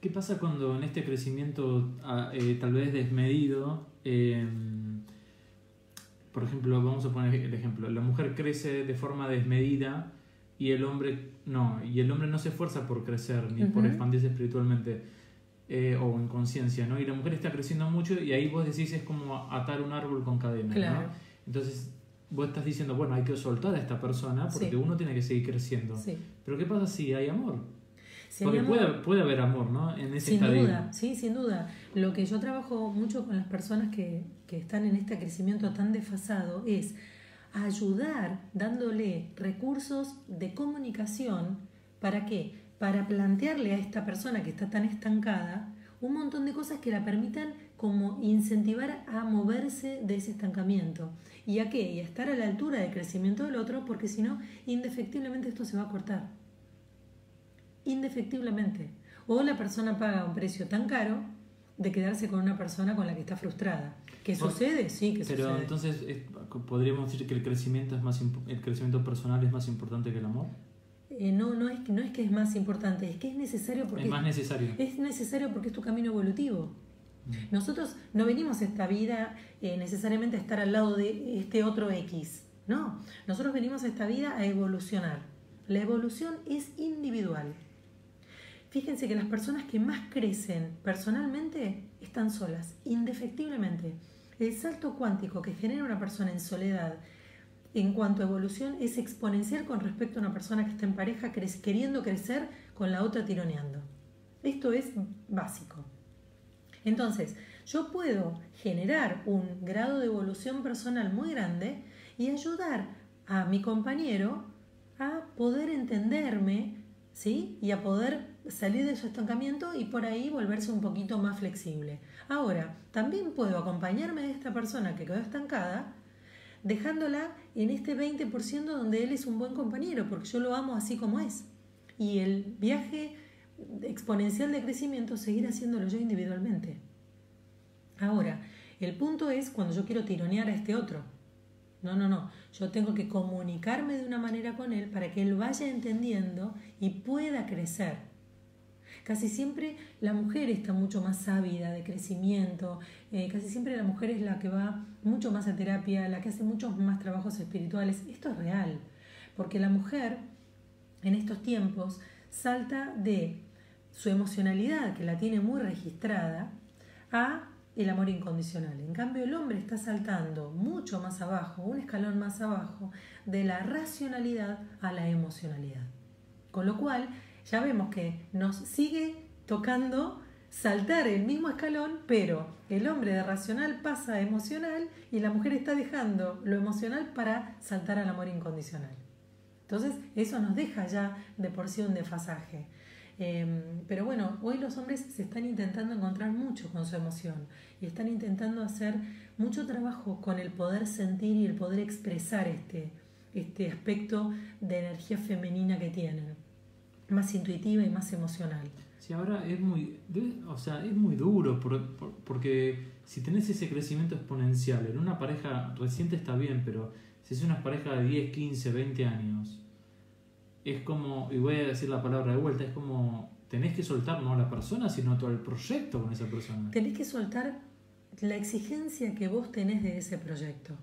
¿Qué pasa cuando en este crecimiento ah, eh, tal vez desmedido, em, por ejemplo, vamos a poner el ejemplo, la mujer crece de forma desmedida y el hombre no, y el hombre no se esfuerza por crecer ni por expandirse espiritualmente eh, o en conciencia, ¿no? Y la mujer está creciendo mucho y ahí vos decís es como atar un árbol con cadena, ¿no? Entonces vos estás diciendo, bueno, hay que soltar a esta persona porque uno tiene que seguir creciendo. Pero ¿qué pasa si hay amor? porque puede, puede, haber amor, ¿no? En ese sin duda, sí, sin duda. Lo que yo trabajo mucho con las personas que, que están en este crecimiento tan desfasado es ayudar dándole recursos de comunicación. ¿Para qué? Para plantearle a esta persona que está tan estancada un montón de cosas que la permitan como incentivar a moverse de ese estancamiento. ¿Y a qué? Y a estar a la altura del crecimiento del otro, porque si no, indefectiblemente esto se va a cortar. Indefectiblemente. O la persona paga un precio tan caro de quedarse con una persona con la que está frustrada. ¿Qué sucede? Sí, que Pero entonces, ¿podríamos decir que el crecimiento, es más el crecimiento personal es más importante que el amor? Eh, no, no es, no es que es más importante, es que es necesario porque... Es más necesario. Es necesario porque es tu camino evolutivo. Mm. Nosotros no venimos a esta vida eh, necesariamente a estar al lado de este otro X. No, nosotros venimos a esta vida a evolucionar. La evolución es individual. Fíjense que las personas que más crecen personalmente están solas, indefectiblemente. El salto cuántico que genera una persona en soledad en cuanto a evolución es exponencial con respecto a una persona que está en pareja queriendo crecer con la otra tironeando. Esto es básico. Entonces, yo puedo generar un grado de evolución personal muy grande y ayudar a mi compañero a poder entenderme, ¿sí? Y a poder salir de su estancamiento y por ahí volverse un poquito más flexible. Ahora, también puedo acompañarme de esta persona que quedó estancada, dejándola en este 20% donde él es un buen compañero, porque yo lo amo así como es. Y el viaje exponencial de crecimiento, seguir haciéndolo yo individualmente. Ahora, el punto es cuando yo quiero tironear a este otro. No, no, no. Yo tengo que comunicarme de una manera con él para que él vaya entendiendo y pueda crecer. Casi siempre la mujer está mucho más ávida de crecimiento, eh, casi siempre la mujer es la que va mucho más a terapia, la que hace muchos más trabajos espirituales. Esto es real, porque la mujer en estos tiempos salta de su emocionalidad, que la tiene muy registrada, a el amor incondicional. En cambio, el hombre está saltando mucho más abajo, un escalón más abajo, de la racionalidad a la emocionalidad. Con lo cual, ya vemos que nos sigue tocando saltar el mismo escalón, pero el hombre de racional pasa a emocional y la mujer está dejando lo emocional para saltar al amor incondicional. Entonces, eso nos deja ya de porción de fasaje. Em, pero bueno, hoy los hombres se están intentando encontrar mucho con su emoción y están intentando hacer mucho trabajo con el poder sentir y el poder expresar este, este aspecto de energía femenina que tienen, más intuitiva y más emocional. Sí, ahora es muy, o sea, es muy duro porque si tenés ese crecimiento exponencial en una pareja reciente está bien, pero si es una pareja de 10, 15, 20 años, es como, y voy a decir la palabra de vuelta, es como tenés que soltar no a la persona, sino todo el proyecto con esa persona. Tenés que soltar la exigencia que vos tenés de ese proyecto.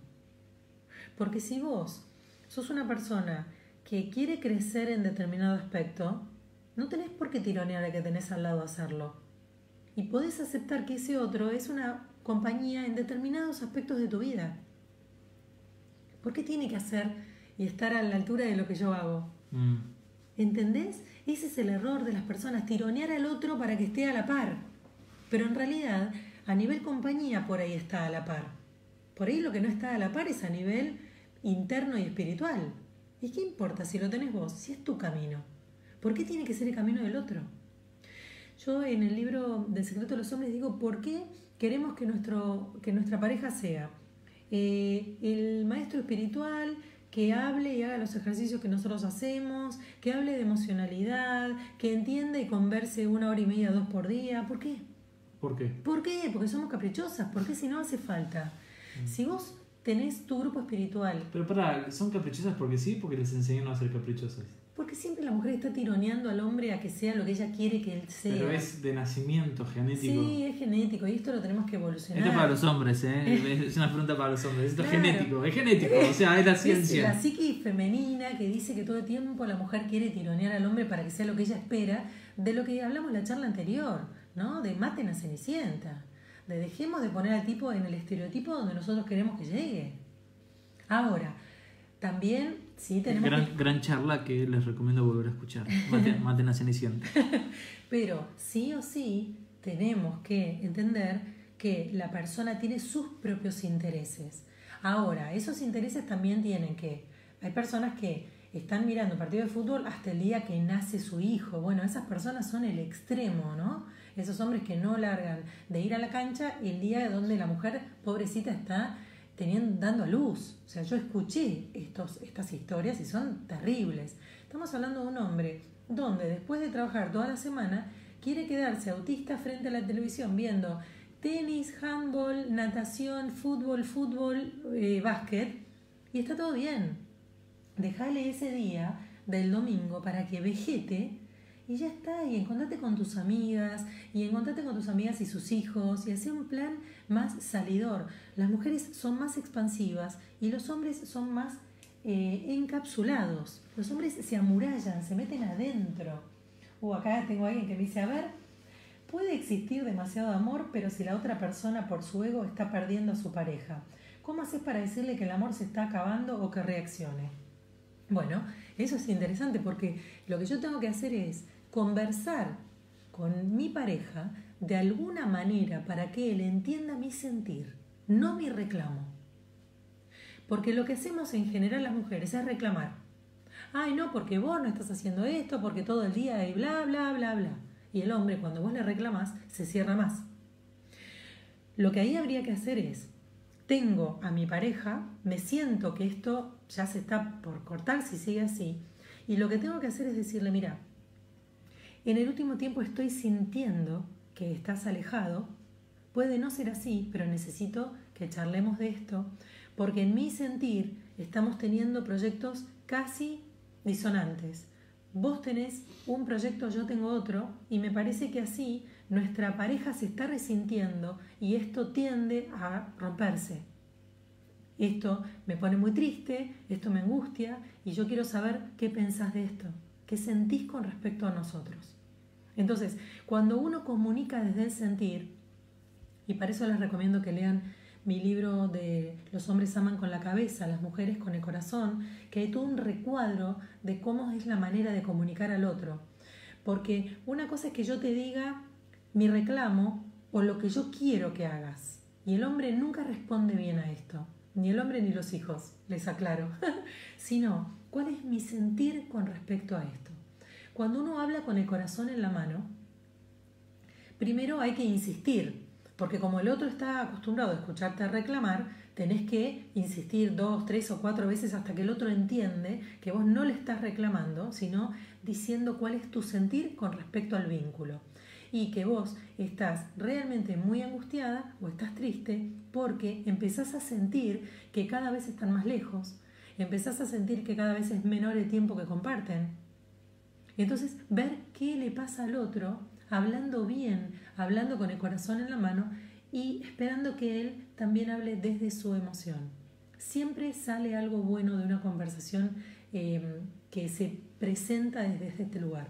Porque si vos sos una persona que quiere crecer en determinado aspecto, no tenés por qué tironear a que tenés al lado a hacerlo. Y podés aceptar que ese otro es una compañía en determinados aspectos de tu vida. ¿Por qué tiene que hacer y estar a la altura de lo que yo hago? Mm. ¿Entendés? Ese es el error de las personas, tironear al otro para que esté a la par. Pero en realidad, a nivel compañía, por ahí está a la par. Por ahí lo que no está a la par es a nivel interno y espiritual. ¿Y qué importa si lo tenés vos? Si es tu camino. ¿Por qué tiene que ser el camino del otro? Yo en el libro del secreto de los hombres digo, ¿por qué queremos que, nuestro, que nuestra pareja sea eh, el maestro espiritual, que hable y haga los ejercicios que nosotros hacemos, que hable de emocionalidad, que entienda y converse una hora y media, dos por día. ¿Por qué? ¿Por qué? ¿Por qué? Porque somos caprichosas. ¿Por qué si no hace falta? Mm. Si vos tenés tu grupo espiritual. Pero para, ¿son caprichosas porque sí? Porque les enseñan a ser caprichosas. Porque siempre la mujer está tironeando al hombre a que sea lo que ella quiere que él sea. Pero es de nacimiento, genético. Sí, es genético y esto lo tenemos que evolucionar. Esto es para los hombres, ¿eh? (laughs) es una pregunta para los hombres. Esto es genético, es genético, o sea, es la (laughs) ciencia. Es la psique femenina que dice que todo el tiempo la mujer quiere tironear al hombre para que sea lo que ella espera, de lo que hablamos en la charla anterior, ¿no? De maten a Cenicienta. De dejemos de poner al tipo en el estereotipo donde nosotros queremos que llegue. Ahora, también sí tenemos gran, gran charla que les recomiendo volver a escuchar. Maten, (laughs) maten a Cenicienta. Pero sí o sí tenemos que entender que la persona tiene sus propios intereses. Ahora, esos intereses también tienen que... Hay personas que están mirando un partido de fútbol hasta el día que nace su hijo. Bueno, esas personas son el extremo, ¿no? Esos hombres que no largan de ir a la cancha el día donde la mujer pobrecita está teniendo, dando a luz. O sea, yo escuché estos, estas historias y son terribles. Estamos hablando de un hombre donde después de trabajar toda la semana quiere quedarse autista frente a la televisión viendo tenis, handball, natación, fútbol, fútbol, eh, básquet y está todo bien. Dejale ese día del domingo para que vegete y ya está, y encontrate con tus amigas, y encontrate con tus amigas y sus hijos, y hacer un plan más salidor. Las mujeres son más expansivas y los hombres son más eh, encapsulados. Los hombres se amurallan, se meten adentro. Uh, acá tengo a alguien que me dice, a ver, puede existir demasiado amor, pero si la otra persona por su ego está perdiendo a su pareja, ¿cómo haces para decirle que el amor se está acabando o que reaccione? Bueno, eso es interesante porque lo que yo tengo que hacer es conversar con mi pareja de alguna manera para que él entienda mi sentir, no mi reclamo. Porque lo que hacemos en general las mujeres es reclamar. Ay, no, porque vos no estás haciendo esto, porque todo el día y bla, bla, bla, bla. Y el hombre, cuando vos le reclamás, se cierra más. Lo que ahí habría que hacer es, tengo a mi pareja, me siento que esto ya se está por cortar si sigue así, y lo que tengo que hacer es decirle, mira, en el último tiempo estoy sintiendo que estás alejado, puede no ser así, pero necesito que charlemos de esto, porque en mi sentir estamos teniendo proyectos casi disonantes. Vos tenés un proyecto, yo tengo otro, y me parece que así nuestra pareja se está resintiendo y esto tiende a romperse. Esto me pone muy triste, esto me angustia y yo quiero saber qué pensás de esto, qué sentís con respecto a nosotros. Entonces, cuando uno comunica desde el sentir, y para eso les recomiendo que lean mi libro de Los hombres aman con la cabeza, las mujeres con el corazón, que hay todo un recuadro de cómo es la manera de comunicar al otro. Porque una cosa es que yo te diga mi reclamo o lo que yo quiero que hagas. Y el hombre nunca responde bien a esto. Ni el hombre ni los hijos, les aclaro. (laughs) Sino, ¿cuál es mi sentir con respecto a esto? Cuando uno habla con el corazón en la mano, primero hay que insistir, porque como el otro está acostumbrado a escucharte reclamar, tenés que insistir dos, tres o cuatro veces hasta que el otro entiende que vos no le estás reclamando, sino diciendo cuál es tu sentir con respecto al vínculo. Y que vos estás realmente muy angustiada o estás triste porque empezás a sentir que cada vez están más lejos, empezás a sentir que cada vez es menor el tiempo que comparten. Entonces ver qué le pasa al otro, hablando bien, hablando con el corazón en la mano y esperando que él también hable desde su emoción. Siempre sale algo bueno de una conversación em, que se presenta desde este lugar.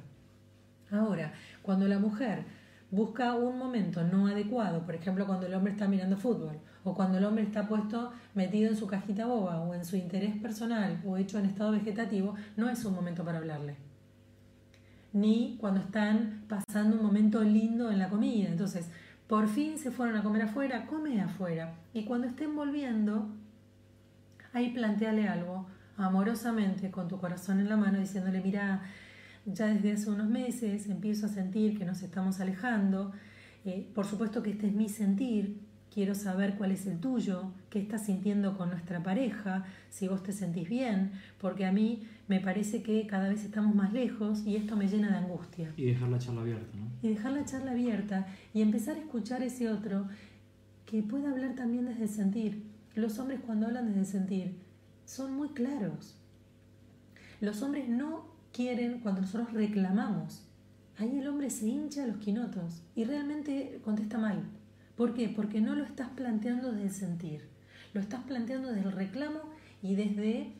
Ahora, cuando la mujer busca un momento no adecuado, por ejemplo cuando el hombre está mirando fútbol, o cuando el hombre está puesto metido en su cajita boba, o en su interés personal, o hecho en estado vegetativo, no es un momento para hablarle. Ni cuando están pasando un momento lindo en la comida. Entonces, por fin se fueron a comer afuera, come afuera. Y cuando estén volviendo, ahí planteale algo amorosamente con tu corazón en la mano, diciéndole, mira, ya desde hace unos meses empiezo a sentir que nos estamos alejando. Eh, por supuesto que este es mi sentir, quiero saber cuál es el tuyo, qué estás sintiendo con nuestra pareja, si vos te sentís bien, porque a mí me parece que cada vez estamos más lejos y esto me llena de angustia. Y dejar la charla abierta, ¿no? Y dejar la charla abierta y empezar a escuchar ese otro que pueda hablar también desde el sentir. Los hombres cuando hablan desde el sentir son muy claros. Los hombres no quieren cuando nosotros reclamamos. Ahí el hombre se hincha a los quinotos y realmente contesta mal. ¿Por qué? Porque no lo estás planteando desde el sentir. Lo estás planteando desde el reclamo y desde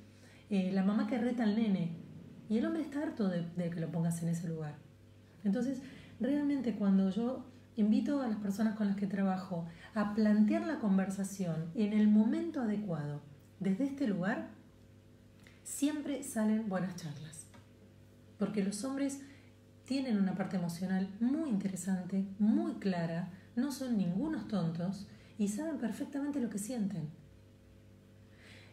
eh, la mamá que reta al nene. Y el hombre está harto de, de que lo pongas en ese lugar. Entonces, realmente cuando yo invito a las personas con las que trabajo a plantear la conversación en el momento adecuado, desde este lugar, siempre salen buenas charlas. Porque los hombres tienen una parte emocional muy interesante, muy clara, no son ningunos tontos y saben perfectamente lo que sienten.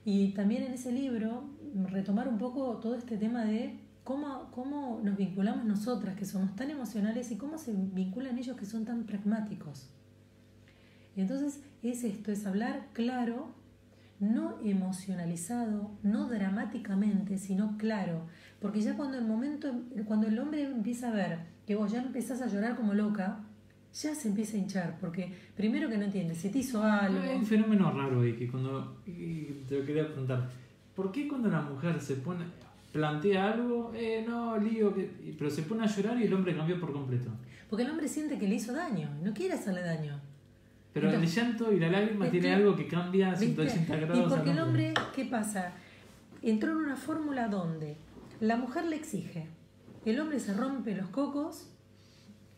Y también en ese libro retomar un poco todo este tema de cómo, cómo nos vinculamos nosotras, que somos tan emocionales, y cómo se vinculan ellos que son tan pragmáticos. Y entonces es esto, es hablar claro, no emocionalizado, no dramáticamente, sino claro. Porque ya cuando el momento, cuando el hombre empieza a ver que vos ya empezás a llorar como loca, ya se empieza a hinchar, porque primero que no entiende, si te hizo algo... Hay un fenómeno raro ahí que cuando... te lo quería preguntar, ¿por qué cuando la mujer se pone, plantea algo, eh, no, lío, que, pero se pone a llorar y el hombre cambió por completo? Porque el hombre siente que le hizo daño, no quiere hacerle daño. Pero el llanto y la lágrima tiene algo que cambia 180 grados. Y porque el hombre, ¿qué pasa? Entró en una fórmula donde la mujer le exige, el hombre se rompe los cocos,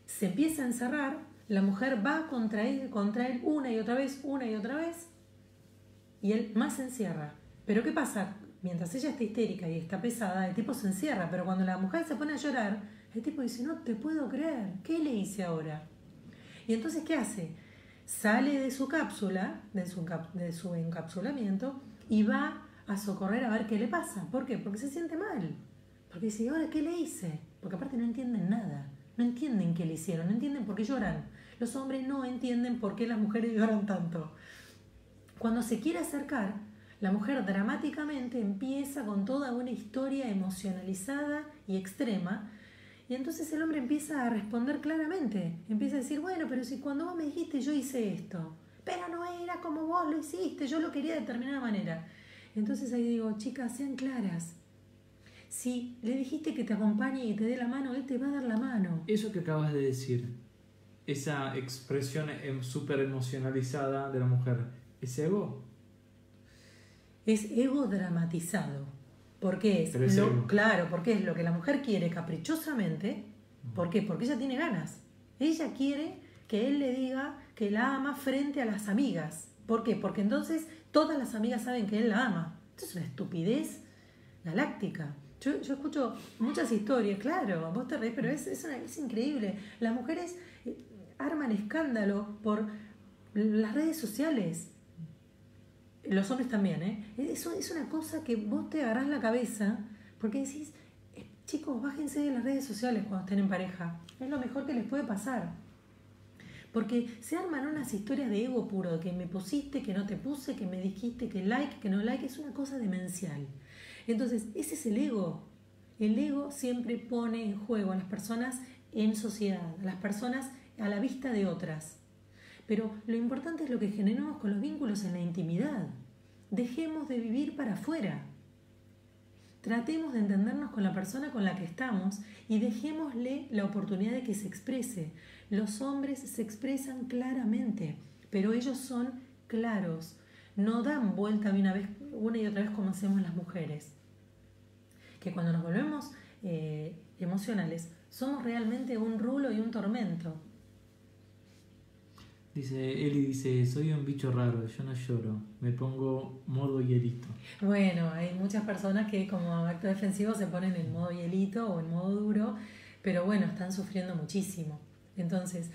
se empieza a encerrar, la mujer va contra él, contra él una y otra vez, una y otra vez, y él más se encierra. Pero ¿qué pasa? Mientras ella está histérica y está pesada, el tipo se encierra, pero cuando la mujer se pone a llorar, el tipo dice, no te puedo creer, ¿qué le hice ahora? Y entonces, ¿qué hace? Sale de su cápsula, de su, de su encapsulamiento, y va a socorrer a ver qué le pasa. ¿Por qué? Porque se siente mal. Porque dice, ahora qué le hice? Porque aparte no entienden nada. No entienden qué le hicieron, no entienden por qué lloran. Los hombres no entienden por qué las mujeres lloran tanto. Cuando se quiere acercar, la mujer dramáticamente empieza con toda una historia emocionalizada y extrema. Y entonces el hombre empieza a responder claramente. Empieza a decir, bueno, pero si cuando vos me dijiste yo hice esto, pero no era como vos lo hiciste, yo lo quería de determinada manera. Entonces ahí digo, chicas, sean claras. Si le dijiste que te acompañe y te dé la mano, él te va a dar la mano. Eso que acabas de decir, esa expresión em, súper emocionalizada de la mujer, ¿es ego? Es ego dramatizado. ¿Por qué es? Claro, porque es lo que la mujer quiere caprichosamente. ¿Por qué? Porque ella tiene ganas. Ella quiere que él le diga que la ama frente a las amigas. ¿Por qué? Porque entonces todas las amigas saben que él la ama. Esto es una estupidez galáctica. Yo, escucho muchas historias, claro, vos te reís, pero es, es, increíble. Las mujeres eh, arman escándalo por las redes sociales. Los hombres también, ¿eh? Eso es una cosa que vos te agarrás la cabeza porque decís, eh, chicos, bájense de las redes sociales cuando estén en pareja. Es lo mejor que les puede pasar. Porque se arman unas historias de ego puro, que me pusiste, que no te puse, que me dijiste, que like, que no like, es una cosa demencial. Entonces, ese es el ego. El ego siempre pone en juego a las personas en sociedad, a las personas a la vista de otras. Pero lo importante es lo que generamos con los vínculos en la intimidad. Dejemos de vivir para afuera. Tratemos de entendernos con la persona con la que estamos y dejémosle la oportunidad de que se exprese. Los hombres se expresan claramente, pero ellos son claros. No dan vuelta una vez, una y otra vez como hacemos las mujeres. Que cuando nos volvemos eh, emocionales, somos realmente un rulo y un tormento. Dice, Eli dice, soy un bicho raro, yo no lloro, me pongo modo hielito. Bueno, hay muchas personas que como acto defensivo se ponen en modo hielito o en modo duro, pero bueno, están sufriendo muchísimo. Entonces,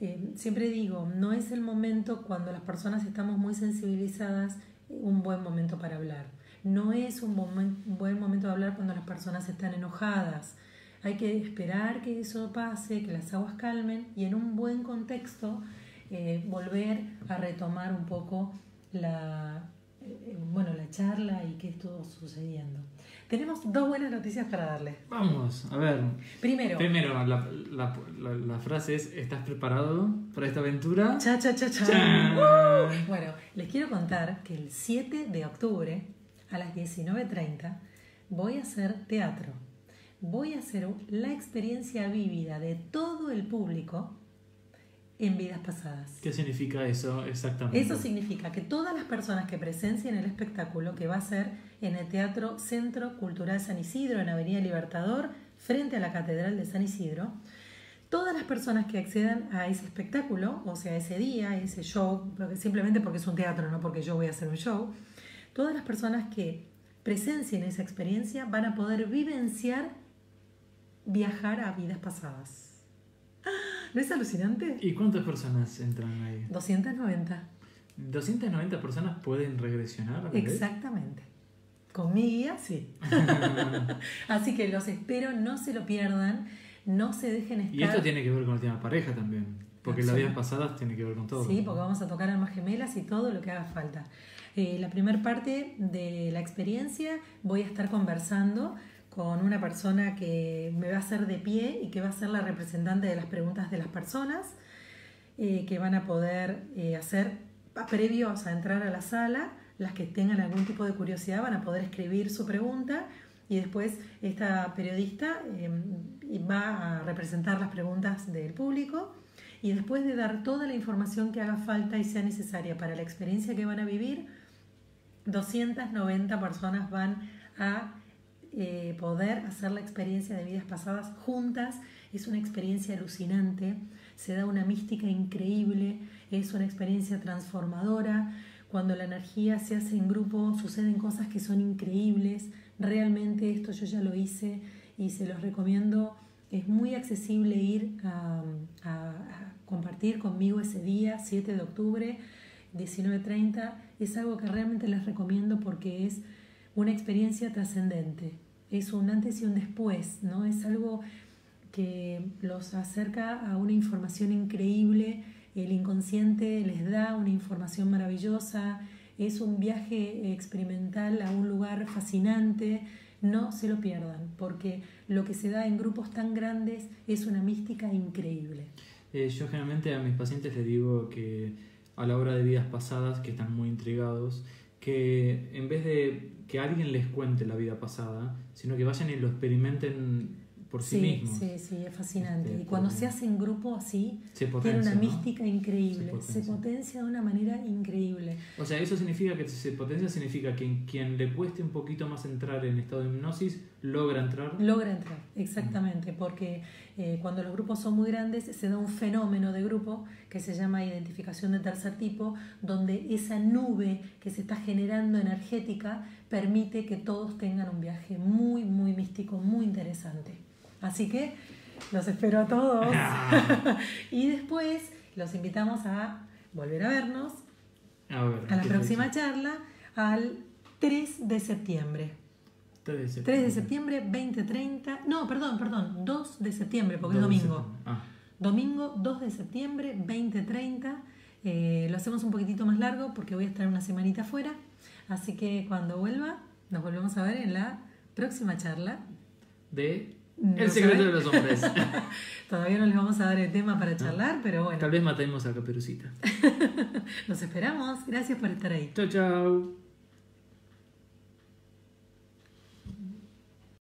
eh, siempre digo, no es el momento cuando las personas estamos muy sensibilizadas un buen momento para hablar. No es un, buen momento de hablar cuando las personas están enojadas. Hay que esperar que eso pase, que las aguas calmen y en un buen contexto eh, volver a retomar un poco la, eh, bueno, la charla y qué estuvo sucediendo. Tenemos dos buenas noticias para darles. Vamos, a ver. Primero. Primero, la, la, la, frase es, ¿estás preparado para esta aventura? Cha, cha, cha, cha. Bueno, les quiero contar que el 7 de octubre a las 19.30 voy a hacer teatro. Voy a hacer la experiencia vívida de todo el público en vidas pasadas. ¿Qué significa eso exactamente? Eso significa que todas las personas que presencien el espectáculo, que va a ser en el Teatro Centro Cultural San Isidro, en Avenida Libertador, frente a la Catedral de San Isidro, todas las personas que accedan a ese espectáculo, o sea, ese día, ese show, simplemente porque es un teatro, no porque yo voy a hacer un show, todas las personas que presencien esa experiencia van a poder vivenciar viajar a vidas pasadas. ¿No es alucinante? ¿Y cuántas personas entran ahí? 290. ¿290 personas pueden regresionar? Exactamente. Con mi guía, sí. (laughs) (laughs) Así que los espero, no se lo pierdan, no se dejen estar. Y esto tiene que ver con el tema pareja también, porque las vidas pasadas tiene que ver con todo. Sí, porque vamos a tocar almas gemelas y todo lo que haga falta. Eh, la primera parte de la experiencia voy a estar conversando con una persona que me va a hacer de pie y que va a ser la representante de las preguntas de las personas eh, que van a poder eh, hacer previos a entrar a la sala. Las que tengan algún tipo de curiosidad van a poder escribir su pregunta y después esta periodista em, va a representar las preguntas del público y después de dar toda la información que haga falta y sea necesaria para la experiencia que van a vivir, 290 personas van a eh, poder hacer la experiencia de vidas pasadas juntas es una experiencia alucinante, se da una mística increíble, es una experiencia transformadora. Cuando la energía se hace en grupo suceden cosas que son increíbles. Realmente esto yo ya lo hice y se los recomiendo. Es muy accesible ir a, compartir conmigo ese día, 7 de octubre, 19.30. Es algo que realmente les recomiendo porque es una experiencia trascendente. Es un antes y un después, ¿no? Es algo que los acerca a una información increíble, el inconsciente les da una información maravillosa, es un viaje experimental a un lugar fascinante, no se lo pierdan, porque lo que se da en grupos tan grandes es una mística increíble. Eh, yo generalmente a mis pacientes les digo que a la hora de vidas pasadas, que están muy intrigados, que en vez de que alguien les cuente la vida pasada, sino que vayan y lo experimenten por sí, mismo. Sí, sí, es fascinante. Este, y cuando se hace en grupo así, tiene una mística increíble, se potencia. de una manera increíble. O sea, eso significa que se potencia, significa que quien le cueste un poquito más entrar en estado de hipnosis, logra entrar. Logra entrar, exactamente, porque eh, cuando los grupos son muy grandes se da un fenómeno de grupo que se llama identificación de tercer tipo, donde esa nube que se está generando energética permite que todos tengan un viaje muy, muy místico, muy interesante. Así que los espero a todos. (laughs) Y después los invitamos a volver a vernos a, la próxima charla al 3 de septiembre. 3 de septiembre. 3 de septiembre, 2030. No, perdón, perdón. 2 de septiembre, porque es domingo. Ah. Domingo 2 de septiembre, 2030. Eh, lo hacemos un poquitito más largo porque voy a estar una semanita afuera. Así que cuando vuelva, nos volvemos a ver en la próxima charla de el secreto de los hombres. (laughs) Todavía no les vamos a dar el tema para charlar, pero bueno. Tal vez matemos a Caperucita. (laughs) Los esperamos. Gracias por estar ahí. Chao, chao.